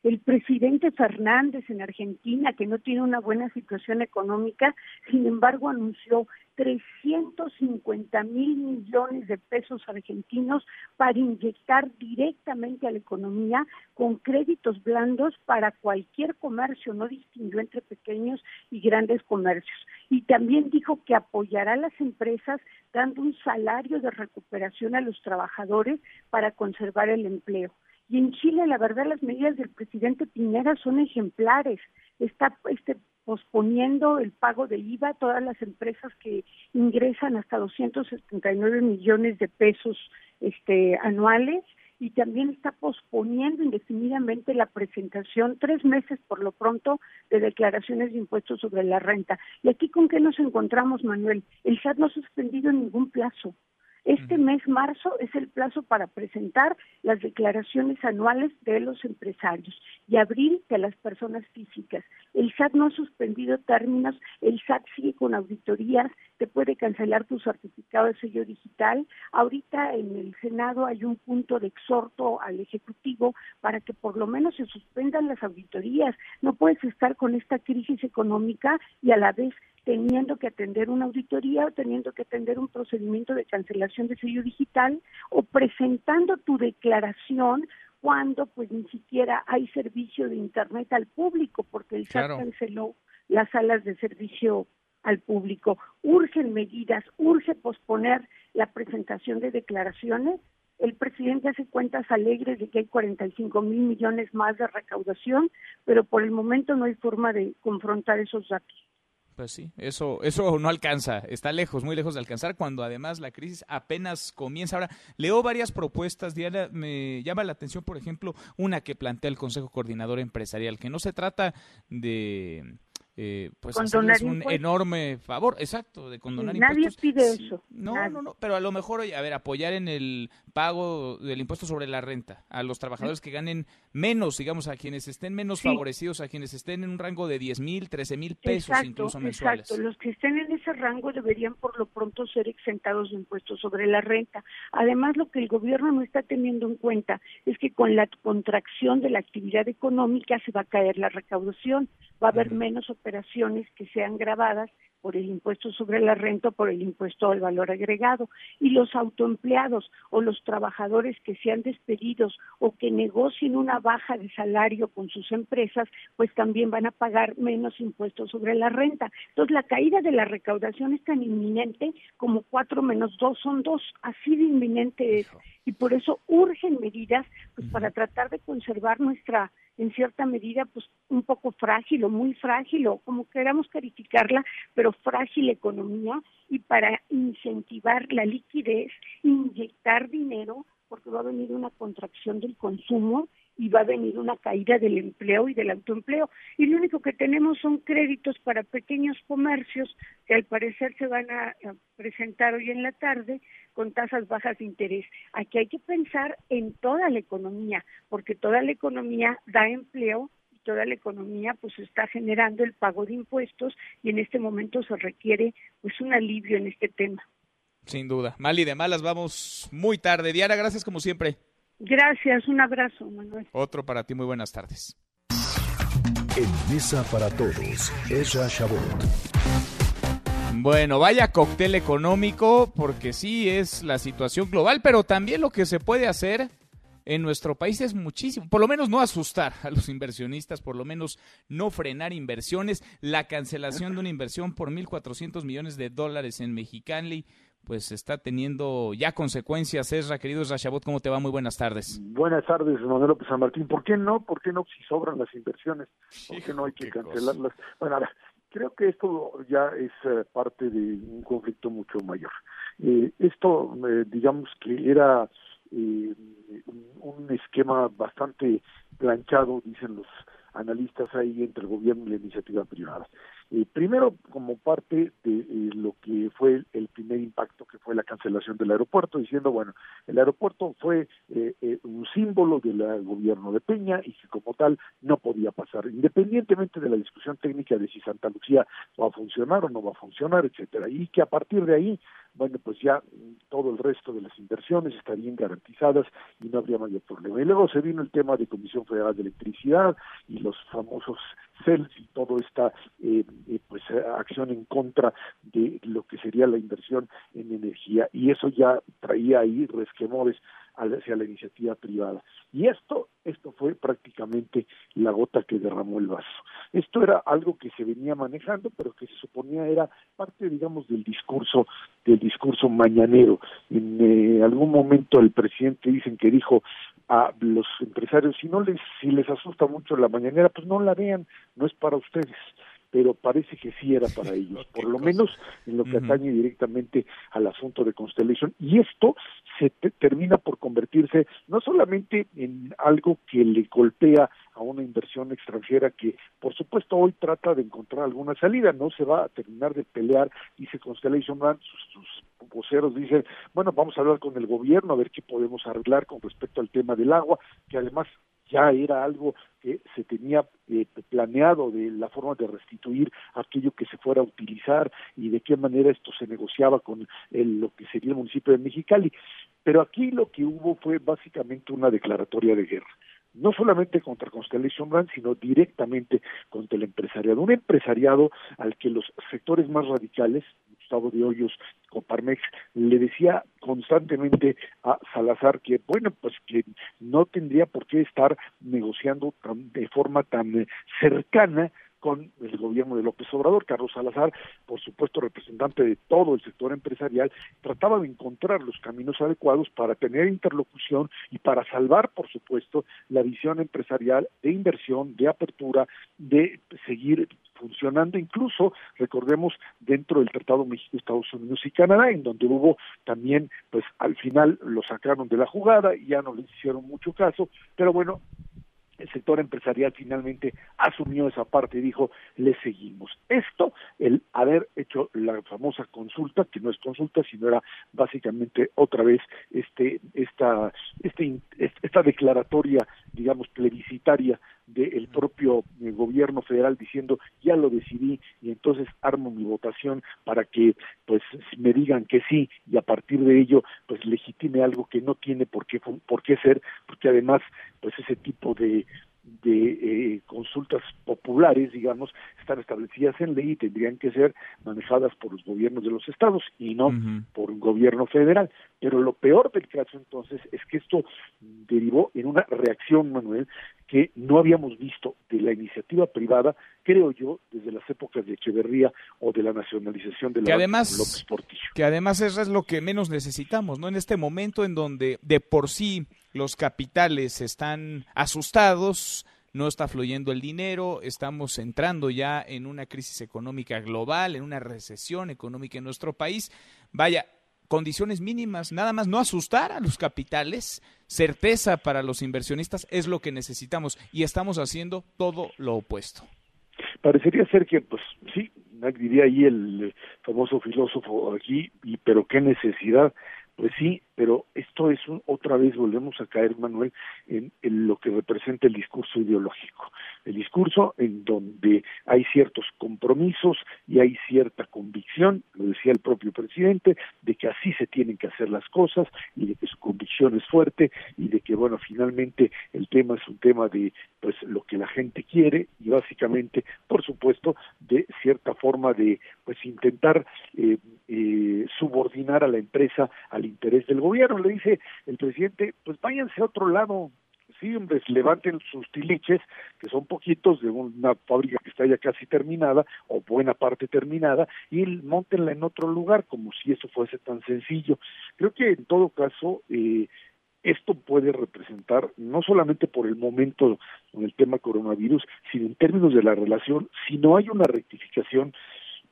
[SPEAKER 47] el presidente Fernández en Argentina, que no tiene una buena situación económica, sin embargo anunció 350 mil millones de pesos argentinos para inyectar directamente a la economía con créditos blandos para cualquier comercio, no distinguió entre pequeños y grandes comercios. Y también dijo que apoyará a las empresas dando un salario de recuperación a los trabajadores para conservar el empleo. Y en Chile, la verdad, las medidas del presidente Piñera son ejemplares. Está este, posponiendo el pago de IVA a todas las empresas que ingresan hasta 279 millones de pesos este, anuales y también está posponiendo indefinidamente la presentación, tres meses por lo pronto, de declaraciones de impuestos sobre la renta. ¿Y aquí con qué nos encontramos, Manuel? El SAT no ha suspendido ningún plazo. Este mes, marzo, es el plazo para presentar las declaraciones anuales de los empresarios y abril de las personas físicas. El SAT no ha suspendido términos, el SAT sigue con auditorías, te puede cancelar tu certificado de sello digital. Ahorita en el Senado hay un punto de exhorto al Ejecutivo para que por lo menos se suspendan las auditorías. No puedes estar con esta crisis económica y a la vez teniendo que atender una auditoría o teniendo que atender un procedimiento de cancelación de sello digital o presentando tu declaración cuando pues ni siquiera hay servicio de internet al público porque el SAT canceló las salas de servicio al público. Urgen medidas, urge posponer la presentación de declaraciones. El presidente hace cuentas alegres de que hay 45 mil millones más de recaudación, pero por el momento no hay forma de confrontar esos datos.
[SPEAKER 3] Pues sí, eso, eso no alcanza, está lejos, muy lejos de alcanzar, cuando además la crisis apenas comienza. Ahora, leo varias propuestas, Diana, me llama la atención, por ejemplo, una que plantea el Consejo Coordinador Empresarial, que no se trata de eh, pues es un enorme favor, exacto, de condonar
[SPEAKER 47] Nadie pide eso.
[SPEAKER 3] No, no, no, pero a lo mejor, a ver, apoyar en el pago del impuesto sobre la renta a los trabajadores que ganen menos, digamos, a quienes estén menos favorecidos, a quienes estén en un rango de 10 mil, 13 mil pesos incluso mensuales.
[SPEAKER 47] Exacto, los que estén en ese rango deberían por lo pronto ser exentados de impuestos sobre la renta. Además, lo que el gobierno no está teniendo en cuenta es que con la contracción de la actividad económica se va a caer la recaudación, va a haber menos operaciones que sean grabadas por el impuesto sobre la renta o por el impuesto al valor agregado. Y los autoempleados o los trabajadores que sean despedidos o que negocien una baja de salario con sus empresas, pues también van a pagar menos impuestos sobre la renta. Entonces, la caída de la recaudación es tan inminente como cuatro menos dos son dos, así de inminente es. Y por eso urgen medidas pues, para tratar de conservar nuestra en cierta medida, pues un poco frágil o muy frágil o como queramos calificarla, pero frágil economía y para incentivar la liquidez, inyectar dinero, porque va a venir una contracción del consumo y va a venir una caída del empleo y del autoempleo. Y lo único que tenemos son créditos para pequeños comercios que al parecer se van a, presentar hoy en la tarde con tasas bajas de interés. Aquí hay que pensar en toda la economía, porque toda la economía da empleo y toda la economía pues está generando el pago de impuestos y en este momento se requiere pues un alivio en este tema.
[SPEAKER 3] Sin duda. Mal y de malas vamos muy tarde. Diana, gracias como siempre.
[SPEAKER 47] Gracias, un abrazo, Manuel.
[SPEAKER 3] Otro para ti, muy buenas tardes.
[SPEAKER 33] En Mesa para Todos, Ezra Shabot.
[SPEAKER 3] Bueno, vaya cóctel económico, porque sí es la situación global, pero también lo que se puede hacer en nuestro país es muchísimo. Por lo menos no asustar a los inversionistas, por lo menos no frenar inversiones. La cancelación de una inversión por 1.400 millones de dólares en Mexicali pues está teniendo ya consecuencias. Esra, querido Esra ¿cómo te va? Muy buenas tardes.
[SPEAKER 43] Buenas tardes, Manuel López San Martín. ¿Por qué no? ¿Por qué no si sobran las inversiones? ¿Por qué no hay que cancelarlas? Bueno, ahora, creo que esto ya es eh, parte de un conflicto mucho mayor. Eh, esto, eh, digamos que era un esquema bastante planchado, dicen los analistas ahí entre el gobierno y la iniciativa privada. Eh, primero, como parte de eh, lo que fue el primer impacto, que fue la cancelación del aeropuerto, diciendo, bueno, el aeropuerto fue eh, un símbolo del gobierno de Peña y que como tal no podía pasar, independientemente de la discusión técnica de si Santa Lucía va a funcionar o no va a funcionar, etcétera, y que a partir de ahí bueno, pues ya todo el resto de las inversiones estarían garantizadas y no habría mayor problema. Y luego se vino el tema de Comisión Federal de Electricidad y los famosos CELS y toda esta eh, eh, pues acción en contra de lo que sería la inversión en energía y eso ya traía ahí resquemores hacia la iniciativa privada. Y esto, esto fue prácticamente la gota que derramó el vaso. Esto era algo que se venía manejando, pero que se suponía era parte, digamos, del discurso, del discurso mañanero. En eh, algún momento el presidente dicen que dijo a los empresarios, si no les, si les asusta mucho la mañanera, pues no la vean, no es para ustedes pero parece que sí era para ellos, por lo menos en lo que atañe directamente al asunto de Constellation. Y esto se termina por convertirse no solamente en algo que le golpea a una inversión extranjera que, por supuesto, hoy trata de encontrar alguna salida, no se va a terminar de pelear, dice Constellation sus, sus voceros dicen, bueno, vamos a hablar con el gobierno a ver qué podemos arreglar con respecto al tema del agua, que además ya era algo que se tenía eh, planeado de la forma de restituir aquello que se fuera a utilizar y de qué manera esto se negociaba con el, lo que sería el municipio de Mexicali. Pero aquí lo que hubo fue básicamente una declaratoria de guerra no solamente contra Constellation Brand, sino directamente contra el empresariado. Un empresariado al que los sectores más radicales, Gustavo de Hoyos, Coparmex, le decía constantemente a Salazar que, bueno, pues que no tendría por qué estar negociando de forma tan eh, cercana con el gobierno de López Obrador. Carlos Salazar, por supuesto representante de todo el sector empresarial, trataba de encontrar los caminos adecuados para tener interlocución y para salvar, por supuesto, la visión empresarial de inversión, de apertura, de seguir funcionando incluso recordemos dentro del Tratado México Estados Unidos y Canadá en donde hubo también pues al final lo sacaron de la jugada y ya no les hicieron mucho caso pero bueno el sector empresarial finalmente asumió esa parte y dijo, le seguimos. Esto, el haber hecho la famosa consulta, que no es consulta, sino era básicamente otra vez este, esta, este, esta declaratoria, digamos, plebiscitaria del propio eh, gobierno federal diciendo ya lo decidí y entonces armo mi votación para que pues me digan que sí y a partir de ello pues legitime algo que no tiene por qué por qué ser porque además pues ese tipo de de eh, consultas populares, digamos, están establecidas en ley y tendrían que ser manejadas por los gobiernos de los estados y no por un gobierno federal. Pero lo peor del caso entonces es que esto derivó en una reacción, Manuel, que no habíamos visto de la iniciativa privada, creo yo, desde las épocas de Echeverría o de la nacionalización de la
[SPEAKER 3] que además, López Portillo. Que además eso es lo que menos necesitamos, ¿no? En este momento en donde de por sí los capitales están asustados, no está fluyendo el dinero, estamos entrando ya en una crisis económica global, en una recesión económica en nuestro país. Vaya, condiciones mínimas, nada más no asustar a los capitales, certeza para los inversionistas es lo que necesitamos y estamos haciendo todo lo opuesto.
[SPEAKER 43] Parecería ser que, pues sí, diría ahí el famoso filósofo aquí, y, pero qué necesidad pues sí, pero esto es un, otra vez volvemos a caer, Manuel, en, lo que representa el discurso ideológico. El discurso en donde hay ciertos compromisos y hay cierta convicción, lo decía el propio presidente, de que así se tienen que hacer las cosas y de que su convicción es fuerte y de que, bueno, finalmente el tema es un tema de, pues, lo que la gente quiere y básicamente, por supuesto, de cierta forma de, pues, intentar eh, eh, subordinar a la empresa al interés del gobierno. Le dice el presidente, pues váyanse a otro lado, sí, hombre, levanten sus tiliches, que son poquitos de una fábrica que está ya casi terminada o buena parte terminada, y montenla en otro lugar, como si eso fuese tan sencillo. Creo que en todo caso, eh, esto puede representar, no solamente por el momento con el tema coronavirus, sino en términos de la relación, si no hay una rectificación,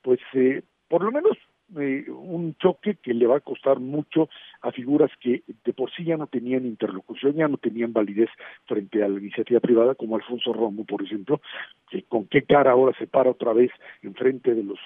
[SPEAKER 43] pues eh, por lo menos eh, un choque que le va a costar mucho a figuras que de por sí ya no tenían interlocución, ya no tenían validez frente a la iniciativa privada, como Alfonso Romo, por ejemplo, que con qué cara ahora se para otra vez en frente de los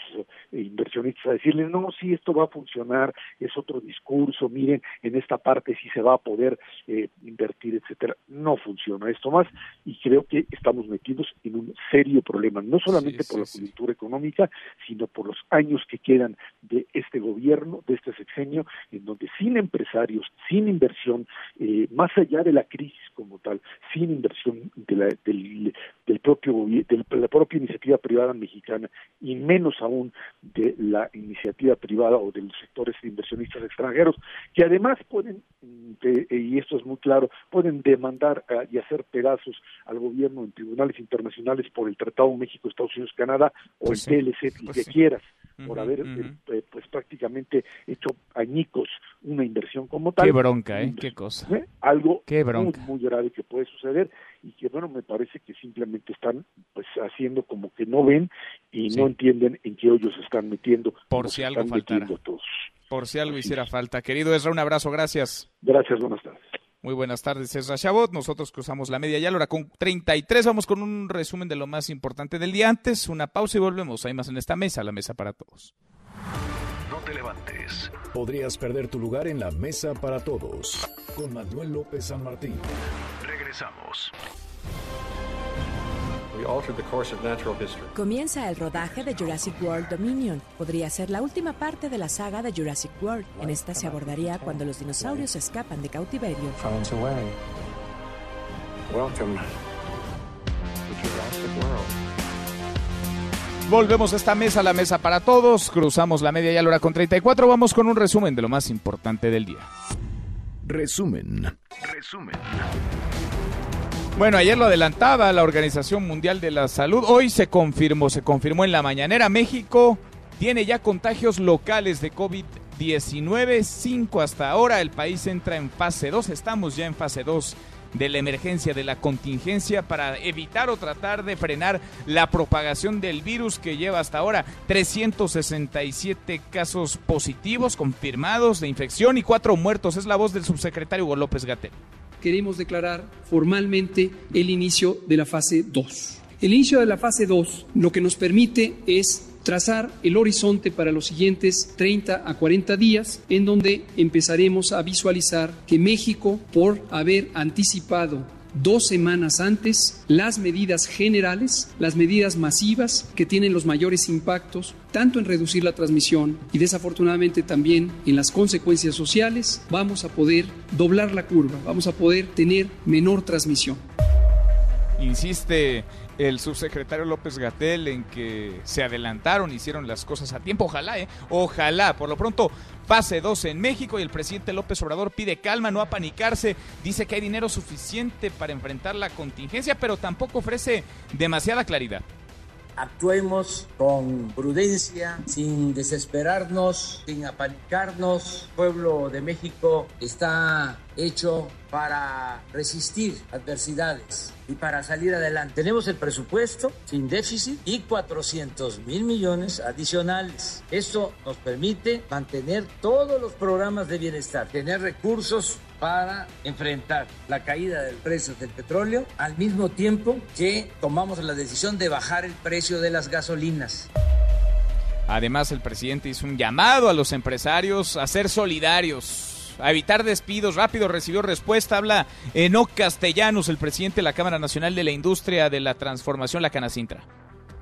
[SPEAKER 43] eh, inversionistas a decirles, no, sí, esto va a funcionar, es otro discurso, miren, en esta parte sí se va a poder eh, invertir, etcétera. No funciona esto más y creo que estamos metidos en un serio problema, no solamente por la coyuntura económica, sino por los años que quedan de de este gobierno, de este sexenio, en donde sin empresarios, sin inversión, eh, más allá de la crisis como tal, sin inversión de la, del, del propio de la propia iniciativa privada mexicana y menos aún de la iniciativa privada o de los sectores de inversionistas extranjeros, que además pueden, y esto es muy claro, pueden demandar eh, y hacer pedazos al gobierno en tribunales internacionales por el Tratado México-Estados Unidos-Canadá o el TLC, pues que quieras por haber eh, eh, pues prácticamente hecho añicos una inversión como tal.
[SPEAKER 3] Qué bronca, ¿eh? Qué cosa. ¿Eh?
[SPEAKER 43] Algo Muy, muy grave que puede suceder y que bueno, me parece que simplemente están pues haciendo como que no ven y no entienden en qué hoyos se están metiendo.
[SPEAKER 3] Por si algo faltara. Por si algo hiciera falta. Querido Ezra, un abrazo, gracias.
[SPEAKER 43] Gracias, buenas tardes.
[SPEAKER 3] Muy buenas tardes, es Chabot. Nosotros cruzamos la media ya, hora con 33. Vamos con un resumen de lo más importante del día antes. Una pausa y volvemos. Hay más en esta mesa, la mesa para todos.
[SPEAKER 33] No te levantes. Podrías perder tu lugar en la mesa para todos. Con Manuel López San Martín. Regresamos.
[SPEAKER 48] Comienza el rodaje de Jurassic World Dominion. Podría ser la última parte de la saga de Jurassic World. En esta se abordaría cuando los dinosaurios escapan de cautiverio.
[SPEAKER 3] Volvemos a esta mesa, la mesa para todos. Cruzamos la media y a la hora con 34. Vamos con un resumen de lo más importante del día.
[SPEAKER 33] Resumen. Resumen.
[SPEAKER 3] Bueno, ayer lo adelantaba la Organización Mundial de la Salud. Hoy se confirmó, se confirmó en la mañanera. México tiene ya contagios locales de COVID-19, cinco hasta ahora. El país entra en fase 2, estamos ya en fase 2 de la emergencia, de la contingencia, para evitar o tratar de frenar la propagación del virus que lleva hasta ahora 367 casos positivos confirmados de infección y cuatro muertos. Es la voz del subsecretario Hugo López Gatel
[SPEAKER 6] queremos declarar formalmente el inicio de la fase 2. El inicio de la fase 2 lo que nos permite es trazar el horizonte para los siguientes 30 a 40 días, en donde empezaremos a visualizar que México, por haber anticipado dos semanas antes las medidas generales, las medidas masivas que tienen los mayores impactos, tanto en reducir la transmisión y desafortunadamente también en las consecuencias sociales, vamos a poder doblar la curva, vamos a poder tener menor transmisión.
[SPEAKER 3] Insiste el subsecretario López Gatel en que se adelantaron, hicieron las cosas a tiempo. Ojalá, ¿eh? Ojalá. Por lo pronto, fase 2 en México y el presidente López Obrador pide calma, no apanicarse. Dice que hay dinero suficiente para enfrentar la contingencia, pero tampoco ofrece demasiada claridad
[SPEAKER 7] actuemos con prudencia, sin desesperarnos, sin apanicarnos. El pueblo de México está hecho para resistir adversidades y para salir adelante. Tenemos el presupuesto sin déficit y 400 mil millones adicionales. Esto nos permite mantener todos los programas de bienestar, tener recursos para enfrentar la caída del precio del petróleo al mismo tiempo que tomamos la decisión de bajar el precio de las gasolinas.
[SPEAKER 3] Además, el presidente hizo un llamado a los empresarios a ser solidarios, a evitar despidos. Rápido recibió respuesta. Habla Enoc Castellanos, el presidente de la Cámara Nacional de la Industria de la Transformación, la Canacintra.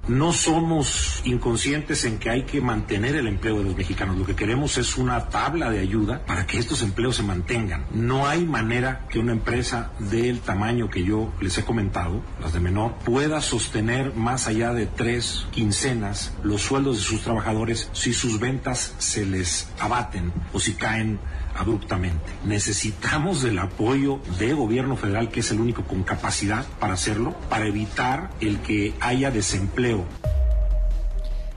[SPEAKER 49] No somos inconscientes en que hay que mantener el empleo de los mexicanos. Lo que queremos es una tabla de ayuda para que estos empleos se mantengan. No hay manera que una empresa del tamaño que yo les he comentado, las de menor, pueda sostener más allá de tres quincenas los sueldos de sus trabajadores si sus ventas se les abaten o si caen abruptamente. Necesitamos del apoyo del gobierno federal, que es el único con capacidad para hacerlo, para evitar el que haya desempleo.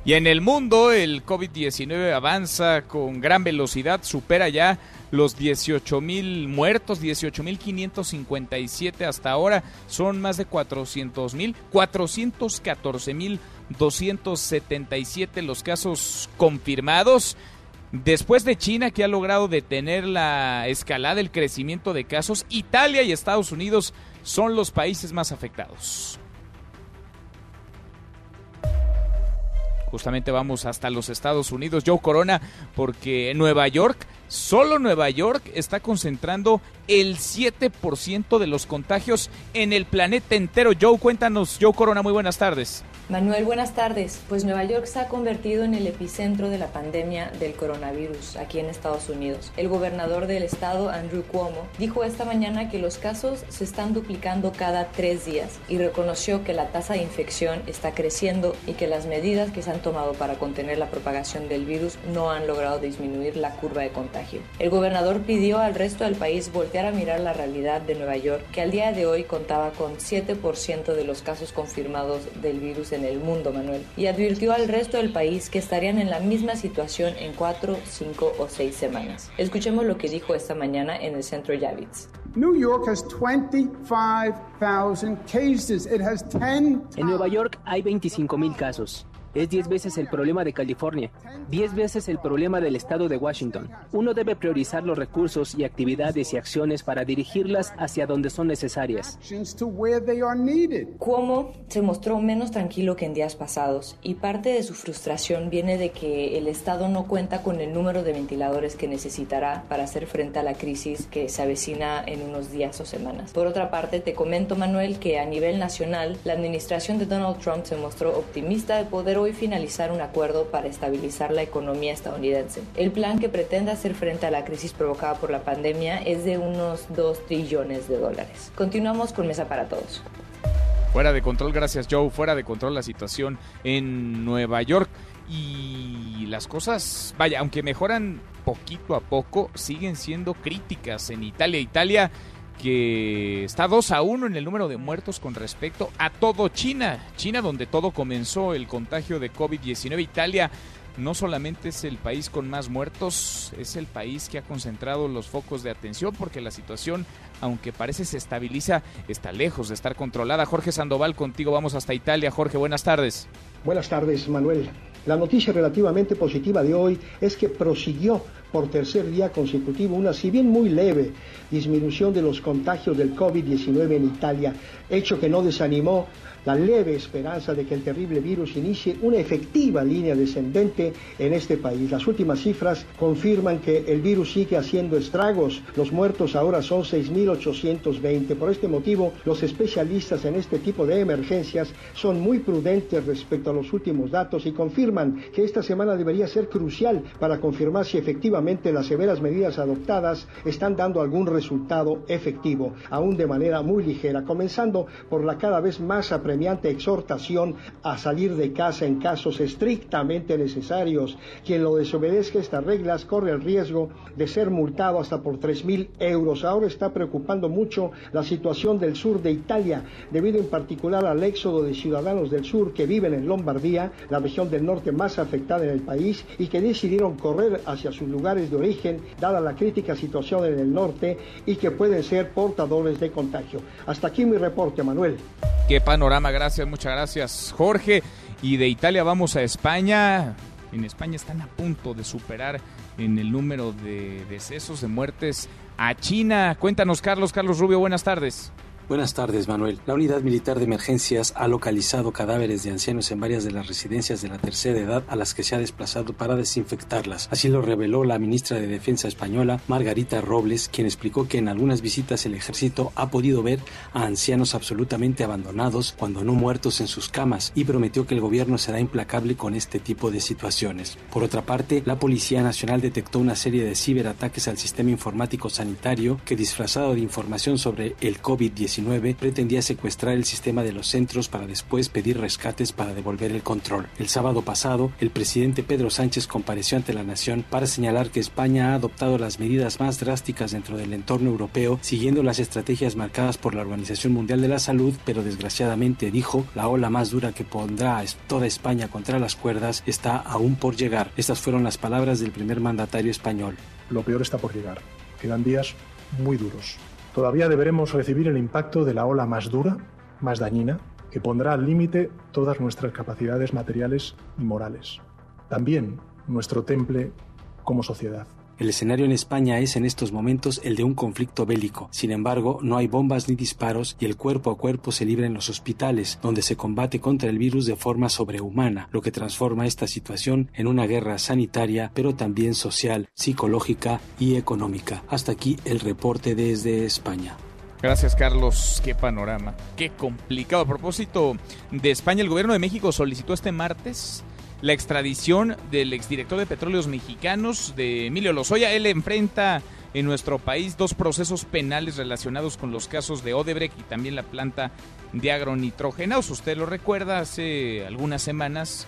[SPEAKER 3] Y en el mundo el COVID-19 avanza con gran velocidad, supera ya los 18 mil muertos, 18 mil 557 hasta ahora, son más de 400 mil, 414 mil 277 los casos confirmados. Después de China, que ha logrado detener la escalada del crecimiento de casos, Italia y Estados Unidos son los países más afectados. Justamente vamos hasta los Estados Unidos, Joe Corona, porque Nueva York, solo Nueva York está concentrando el 7% de los contagios en el planeta entero. Joe, cuéntanos, Joe Corona, muy buenas tardes.
[SPEAKER 50] Manuel, buenas tardes. Pues Nueva York se ha convertido en el epicentro de la pandemia del coronavirus aquí en Estados Unidos. El gobernador del estado, Andrew Cuomo, dijo esta mañana que los casos se están duplicando cada tres días y reconoció que la tasa de infección está creciendo y que las medidas que se han tomado para contener la propagación del virus no han logrado disminuir la curva de contagio. El gobernador pidió al resto del país voltear a mirar la realidad de Nueva York, que al día de hoy contaba con 7% de los casos confirmados del virus el mundo, Manuel, y advirtió al resto del país que estarían en la misma situación en cuatro, cinco o seis semanas. Escuchemos lo que dijo esta mañana en el centro Javits.
[SPEAKER 51] New York has 25,000 cases. It has 10
[SPEAKER 52] En Nueva York hay 25.000 casos. Es 10 veces el problema de California, 10 veces el problema del estado de Washington. Uno debe priorizar los recursos y actividades y acciones para dirigirlas hacia donde son necesarias.
[SPEAKER 50] Cuomo se mostró menos tranquilo que en días pasados y parte de su frustración viene de que el estado no cuenta con el número de ventiladores que necesitará para hacer frente a la crisis que se avecina en unos días o semanas. Por otra parte, te comento, Manuel, que a nivel nacional, la administración de Donald Trump se mostró optimista de poder hoy finalizar un acuerdo para estabilizar la economía estadounidense. El plan que pretende hacer frente a la crisis provocada por la pandemia es de unos 2 trillones de dólares. Continuamos con Mesa para Todos.
[SPEAKER 3] Fuera de control, gracias Joe, fuera de control la situación en Nueva York y las cosas, vaya, aunque mejoran poquito a poco, siguen siendo críticas en Italia. Italia que está 2 a 1 en el número de muertos con respecto a todo China. China donde todo comenzó el contagio de COVID-19. Italia no solamente es el país con más muertos, es el país que ha concentrado los focos de atención porque la situación, aunque parece se estabiliza, está lejos de estar controlada. Jorge Sandoval, contigo vamos hasta Italia. Jorge, buenas tardes.
[SPEAKER 53] Buenas tardes, Manuel. La noticia relativamente positiva de hoy es que prosiguió por tercer día consecutivo una, si bien muy leve, disminución de los contagios del COVID-19 en Italia, hecho que no desanimó la leve esperanza de que el terrible virus inicie una efectiva línea descendente en este país. Las últimas cifras confirman que el virus sigue haciendo estragos. Los muertos ahora son 6.820. Por este motivo, los especialistas en este tipo de emergencias son muy prudentes respecto a los últimos datos y confirman que esta semana debería ser crucial para confirmar si efectivamente las severas medidas adoptadas están dando algún resultado efectivo, aún de manera muy ligera, comenzando por la cada vez más apremiante exhortación a salir de casa en casos estrictamente necesarios. Quien lo desobedezca estas reglas corre el riesgo de ser multado hasta por tres mil euros. Ahora está preocupando mucho la situación del sur de Italia, debido en particular al éxodo de ciudadanos del sur que viven en Lombardía, la región del norte más afectada en el país, y que decidieron correr hacia sus lugares de origen, dada la crítica situación en el norte, y que pueden ser portadores de contagio. Hasta aquí mi reporte, Manuel.
[SPEAKER 3] Qué panorama, gracias, muchas gracias, Jorge. Y de Italia vamos a España. En España están a punto de superar en el número de decesos, de muertes a China. Cuéntanos, Carlos. Carlos Rubio, buenas tardes.
[SPEAKER 54] Buenas tardes, Manuel. La Unidad Militar de Emergencias ha localizado cadáveres de ancianos en varias de las residencias de la tercera edad a las que se ha desplazado para desinfectarlas. Así lo reveló la ministra de Defensa española, Margarita Robles, quien explicó que en algunas visitas el ejército ha podido ver a ancianos absolutamente abandonados, cuando no muertos en sus camas, y prometió que el gobierno será implacable con este tipo de situaciones. Por otra parte, la Policía Nacional detectó una serie de ciberataques al sistema informático sanitario que, disfrazado de información sobre el COVID-19, pretendía secuestrar el sistema de los centros para después pedir rescates para devolver el control. El sábado pasado, el presidente Pedro Sánchez compareció ante la nación para señalar que España ha adoptado las medidas más drásticas dentro del entorno europeo, siguiendo las estrategias marcadas por la Organización Mundial de la Salud, pero desgraciadamente dijo, la ola más dura que pondrá toda España contra las cuerdas está aún por llegar. Estas fueron las palabras del primer mandatario español.
[SPEAKER 55] Lo peor está por llegar. Quedan días muy duros todavía deberemos recibir el impacto de la ola más dura, más dañina, que pondrá al límite todas nuestras capacidades materiales y morales. También nuestro temple como sociedad.
[SPEAKER 54] El escenario en España es en estos momentos el de un conflicto bélico. Sin embargo, no hay bombas ni disparos y el cuerpo a cuerpo se libra en los hospitales, donde se combate contra el virus de forma sobrehumana, lo que transforma esta situación en una guerra sanitaria, pero también social, psicológica y económica. Hasta aquí el reporte desde España.
[SPEAKER 3] Gracias, Carlos. Qué panorama. Qué complicado. A propósito de España, el gobierno de México solicitó este martes la extradición del exdirector de Petróleos Mexicanos, de Emilio Lozoya. Él enfrenta en nuestro país dos procesos penales relacionados con los casos de Odebrecht y también la planta de agronitrogenados. Usted lo recuerda, hace algunas semanas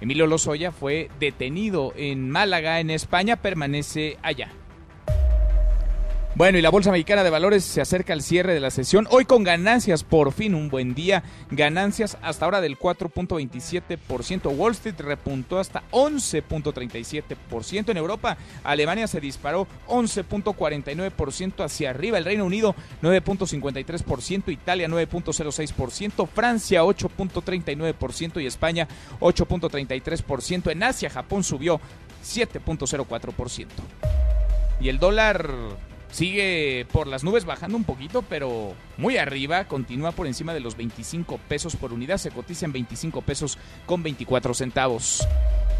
[SPEAKER 3] Emilio Lozoya fue detenido en Málaga, en España, permanece allá. Bueno, y la Bolsa Mexicana de Valores se acerca al cierre de la sesión. Hoy con ganancias, por fin un buen día. Ganancias hasta ahora del 4.27%. Wall Street repuntó hasta 11.37%. En Europa, Alemania se disparó 11.49% hacia arriba. El Reino Unido 9.53%. Italia 9.06%. Francia 8.39% y España 8.33%. En Asia, Japón subió 7.04%. Y el dólar Sigue por las nubes bajando un poquito, pero muy arriba. Continúa por encima de los 25 pesos por unidad. Se cotiza en 25 pesos con 24 centavos.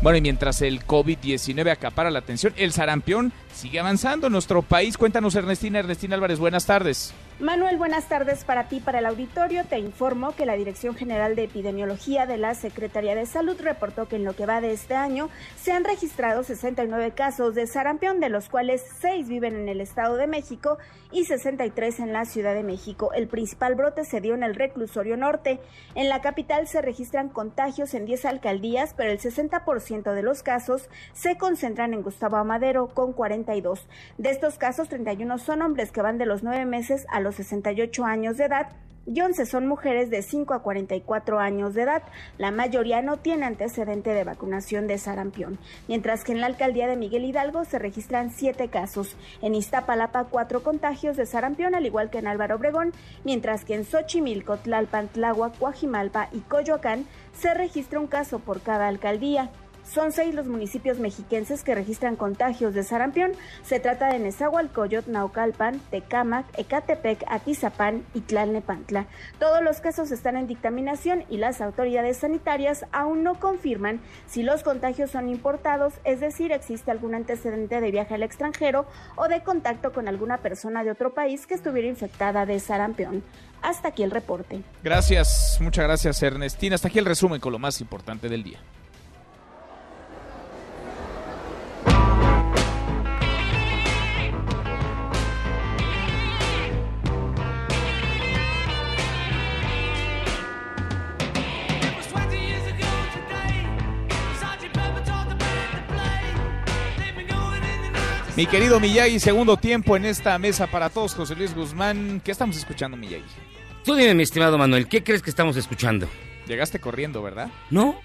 [SPEAKER 3] Bueno, y mientras el COVID-19 acapara la atención, el sarampión sigue avanzando en nuestro país. Cuéntanos, Ernestina. Ernestina Álvarez, buenas tardes.
[SPEAKER 35] Manuel, buenas tardes para ti, para el auditorio. Te informo que la Dirección General de Epidemiología de la Secretaría de Salud reportó que en lo que va de este año se han registrado 69 casos de sarampión, de los cuales 6 viven en el Estado de México y 63 en la Ciudad de México. El principal brote se dio en el reclusorio norte. En la capital se registran contagios en 10 alcaldías, pero el 60% de los casos se concentran en Gustavo Amadero con 42. De estos casos, 31 son hombres que van de los 9 meses a los 68 años de edad y 11 son mujeres de 5 a 44 años de edad. La mayoría no tiene antecedente de vacunación de sarampión, mientras que en la alcaldía de Miguel Hidalgo se registran 7 casos. En Iztapalapa, 4 contagios de sarampión, al igual que en Álvaro Obregón, mientras que en Xochimilco, Tlalpan, Tláhuac, Coajimalpa y Coyoacán se registra un caso por cada alcaldía. Son seis los municipios mexiquenses que registran contagios de sarampión. Se trata de Nezahualcóyotl, Naucalpan, Tecámac, Ecatepec, Atizapán y Tlalnepantla. Todos los casos están en dictaminación y las autoridades sanitarias aún no confirman si los contagios son importados, es decir, existe algún antecedente de viaje al extranjero o de contacto con alguna persona de otro país que estuviera infectada de sarampión. Hasta aquí el reporte.
[SPEAKER 3] Gracias, muchas gracias Ernestina. Hasta aquí el resumen con lo más importante del día. Mi querido Miyagi, segundo tiempo en esta mesa para todos, José Luis Guzmán. ¿Qué estamos escuchando, Miyagi?
[SPEAKER 15] Tú dime, mi estimado Manuel, ¿qué crees que estamos escuchando?
[SPEAKER 3] Llegaste corriendo, ¿verdad?
[SPEAKER 15] No.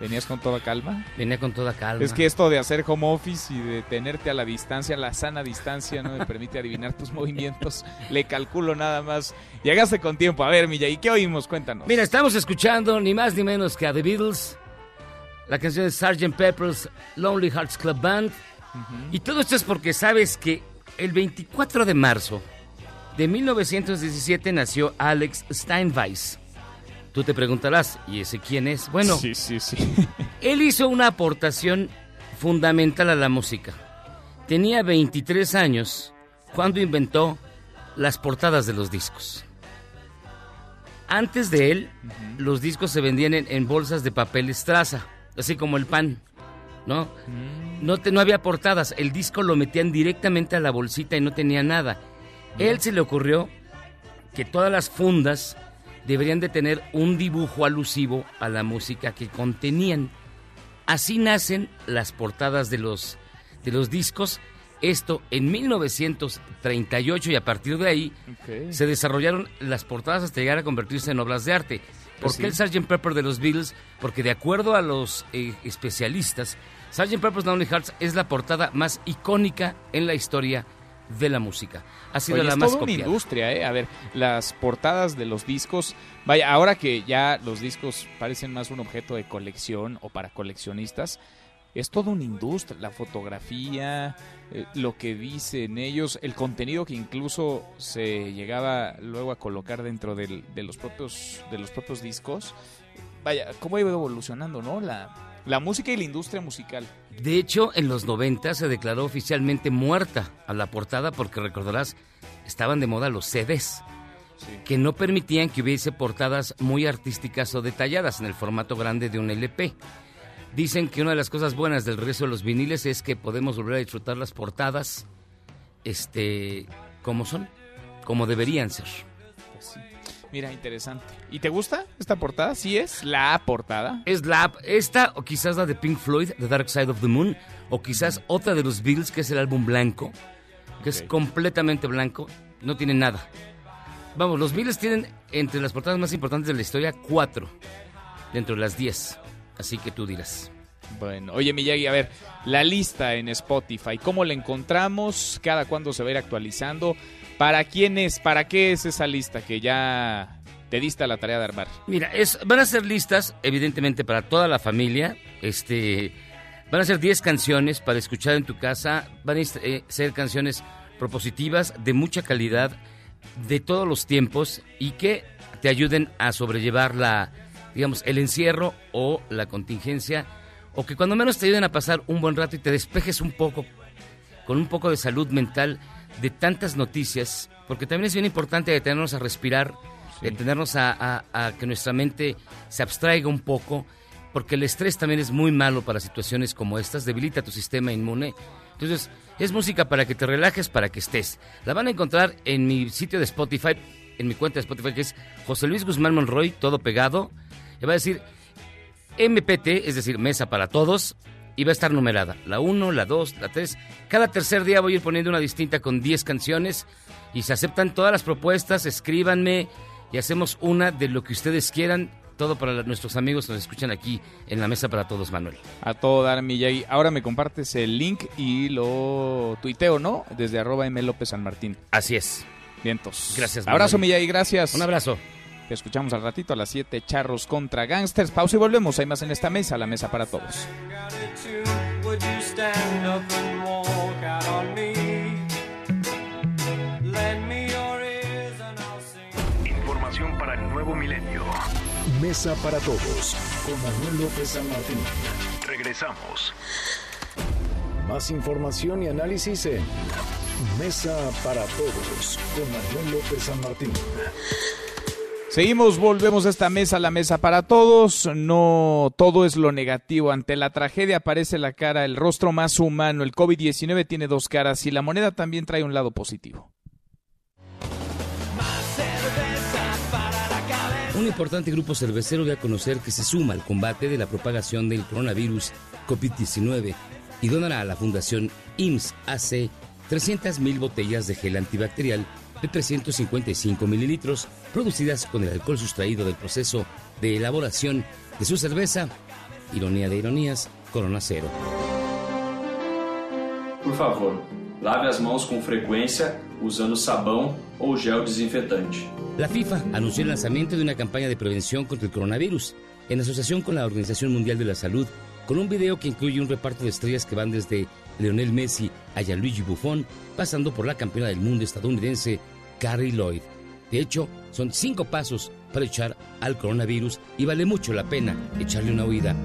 [SPEAKER 3] ¿Venías con toda calma?
[SPEAKER 15] Venía con toda calma.
[SPEAKER 3] Es que esto de hacer home office y de tenerte a la distancia, la sana distancia, no me permite adivinar tus movimientos. Le calculo nada más. Llegaste con tiempo. A ver, Miyagi, ¿qué oímos? Cuéntanos.
[SPEAKER 15] Mira, estamos escuchando ni más ni menos que a The Beatles, la canción de Sgt. Pepper's Lonely Hearts Club Band. Y todo esto es porque sabes que el 24 de marzo de 1917 nació Alex Steinweiss. Tú te preguntarás, ¿y ese quién es? Bueno,
[SPEAKER 3] sí, sí, sí.
[SPEAKER 15] él hizo una aportación fundamental a la música. Tenía 23 años cuando inventó las portadas de los discos. Antes de él, los discos se vendían en, en bolsas de papel estraza, así como el pan, ¿no? No, te- no había portadas, el disco lo metían directamente a la bolsita y no tenía nada. Él se le ocurrió que todas las fundas deberían de tener un dibujo alusivo a la música que contenían. Así nacen las portadas de los, de los discos. Esto en 1938 y a partir de ahí se desarrollaron las portadas hasta llegar a convertirse en obras de arte. ¿Por
[SPEAKER 3] Pues
[SPEAKER 15] qué
[SPEAKER 3] sí.
[SPEAKER 15] el Sgt. Pepper de los Beatles? Porque de acuerdo a los eh, especialistas, Sgt. Pepper's Lonely Hearts es la portada más icónica en la historia de la música. Ha sido
[SPEAKER 3] Oye,
[SPEAKER 15] la
[SPEAKER 3] es
[SPEAKER 15] más
[SPEAKER 3] toda una industria, ¿eh? A ver, las portadas de los discos. Vaya, ahora que ya los discos parecen más un objeto de colección o para coleccionistas, es toda una industria. La fotografía, eh, lo que dicen ellos, el contenido que incluso se llegaba luego a colocar dentro del- de, los propios, de los propios discos. Vaya, cómo ha ido evolucionando, ¿no? La, la música y la industria musical.
[SPEAKER 15] De hecho, en los 90 se declaró oficialmente muerta a la portada porque recordarás, estaban de moda los CDs, que no permitían que hubiese portadas muy artísticas o detalladas en el formato grande de un LP. Dicen que una de las cosas buenas del regreso de los viniles es que podemos volver a disfrutar las portadas este como son, como deberían ser.
[SPEAKER 3] Mira, interesante. ¿Y te gusta esta portada? ¿Sí es la portada?
[SPEAKER 15] Es la esta o quizás la de Pink Floyd, The Dark Side of the Moon, o quizás otra de los Beatles que es el álbum blanco, que es completamente blanco, no tiene nada. Vamos, los Beatles tienen entre las portadas más importantes de la historia cuatro dentro de las diez, así que tú dirás.
[SPEAKER 3] Bueno, oye Miyagi, a ver, la lista en Spotify, ¿cómo la encontramos? ¿Cada cuándo se va a ir actualizando? ¿Para quién es? ¿Para qué es esa lista que ya te diste a la tarea de armar?
[SPEAKER 15] Mira, es, van a ser listas, evidentemente, para toda la familia. Este, van a ser 10 canciones para escuchar en tu casa. Van a eh, ser canciones propositivas, de mucha calidad, de todos los tiempos y que te ayuden a sobrellevar la, digamos, el encierro o la contingencia, o que cuando menos te ayuden a pasar un buen rato y te despejes un poco, con un poco de salud mental de tantas noticias, porque también es bien importante detenernos a respirar, detenernos a, a- a que nuestra mente se abstraiga un poco, porque el estrés también es muy malo para situaciones como estas, debilita tu sistema inmune. Entonces, es música para que te relajes, para que estés. La van a encontrar en mi sitio de Spotify, en mi cuenta de Spotify, que es José Luis Guzmán Monroy, todo pegado. Le va a decir MPT, es decir, Mesa para Todos, y va a estar numerada. La 1, la 2, la 3. Cada tercer día voy a ir poniendo una distinta con 10 canciones y se aceptan todas las propuestas, escríbanme y hacemos una de lo que ustedes quieran. Todo para nuestros amigos que nos escuchan aquí en la Mesa para Todos, Manuel.
[SPEAKER 3] A todo dar, Miyagi. Ahora me compartes el link y lo tuiteo, ¿no? Desde arroba M. López San Martín.
[SPEAKER 15] Así es.
[SPEAKER 3] Vientos.
[SPEAKER 15] Gracias,
[SPEAKER 3] Abrazo. Miyagi, gracias.
[SPEAKER 15] Un abrazo.
[SPEAKER 3] Te escuchamos al ratito a las 7, Charros contra Gangsters. Pausa y volvemos. Hay más en esta mesa, la mesa para todos.
[SPEAKER 33] Información para el nuevo milenio. Mesa para todos con Manuel López San Martín. Regresamos. Más información y análisis en Mesa para todos con Manuel López San Martín.
[SPEAKER 3] Seguimos, volvemos a esta mesa, la mesa para todos. No todo es lo negativo. Ante la tragedia aparece la cara, el rostro más humano. El COVID-19 tiene dos caras y la moneda también trae un lado positivo.
[SPEAKER 15] Un importante grupo cervecero dio a conocer que se suma al combate de la propagación del coronavirus COVID-19. y donará a la Fundación IMSS AC 300.000 botellas de gel antibacterial de 355 mililitros, producidas con el alcohol sustraído del proceso de elaboración de su cerveza. Ironía de ironías, Corona Cero.
[SPEAKER 56] Por favor, lave as mãos com frequência usando sabão ou gel desinfetante.
[SPEAKER 15] La FIFA anunció el lanzamiento de una campaña de prevención contra el coronavirus en asociación con la Organización Mundial de la Salud, con un video que incluye un reparto de estrellas que van desde Lionel Messi a Gianluigi Buffon, pasando por la campeona del mundo estadounidense Carrie Lloyd. De hecho, son cinco pasos para echar al coronavirus y vale mucho la pena echarle una huida.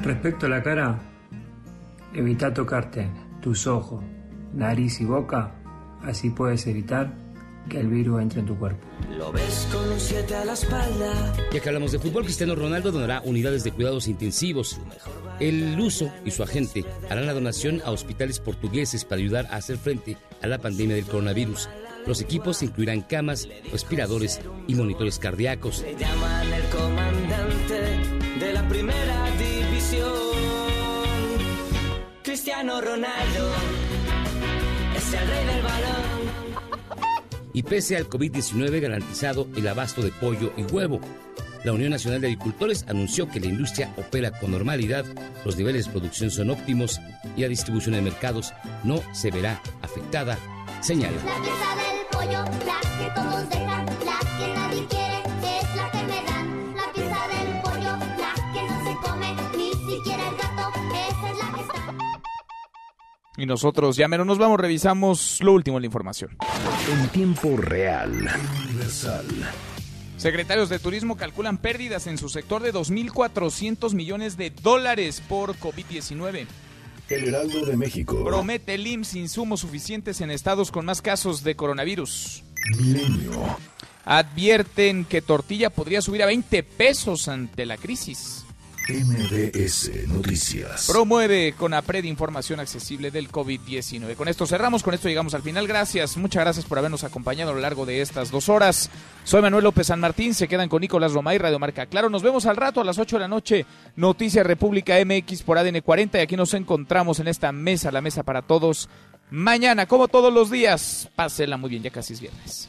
[SPEAKER 57] Respecto a la cara, evita tocarte tus ojos, nariz y boca, así puedes evitar que el virus entre en tu cuerpo.
[SPEAKER 58] Lo ves con un 7 a la espalda.
[SPEAKER 15] Ya que hablamos de fútbol, Cristiano Ronaldo donará unidades de cuidados intensivos. El uso y su agente harán la donación a hospitales portugueses para ayudar a hacer frente a la pandemia del coronavirus. Los equipos incluirán camas, respiradores y monitores cardíacos.
[SPEAKER 58] Le llaman el comandante de la primera división. Cristiano Ronaldo es el rey del balón.
[SPEAKER 15] Y pese al COVID-19 garantizado el abasto de pollo y huevo, la Unión Nacional de Agricultores anunció que la industria opera con normalidad, los niveles de producción son óptimos y la distribución en mercados no se verá afectada, señala.
[SPEAKER 59] La pieza del pollo, la que todos dejan, la que nadie quiere, es la que me dan. La pieza del pollo, la que no se come, ni siquiera el gato, esa es la que está.
[SPEAKER 3] Y nosotros ya menos nos vamos, revisamos lo último en la información.
[SPEAKER 33] En tiempo real. Universal.
[SPEAKER 3] Secretarios de Turismo calculan pérdidas en su sector de 2.400 millones de dólares por COVID-19.
[SPEAKER 33] El Heraldo de México.
[SPEAKER 3] Promete el IMSS insumos suficientes en estados con más casos de coronavirus.
[SPEAKER 33] Milenio.
[SPEAKER 3] Advierten que tortilla podría subir a 20 pesos ante la crisis.
[SPEAKER 33] MBS Noticias.
[SPEAKER 3] Promueve con APRED información accesible del COVID-19. Con esto cerramos, con esto llegamos al final. Gracias, muchas gracias por habernos acompañado a lo largo de estas dos horas. Soy Manuel López San Martín, se quedan con Nicolás Romay, Radio Marca Claro. Nos vemos al rato a las 8 de la noche. Noticias República MX por ADN 40 y aquí nos encontramos en esta mesa, la mesa para todos. Mañana, como todos los días, pásela muy bien, ya casi es viernes.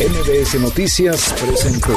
[SPEAKER 33] MBS Noticias presentó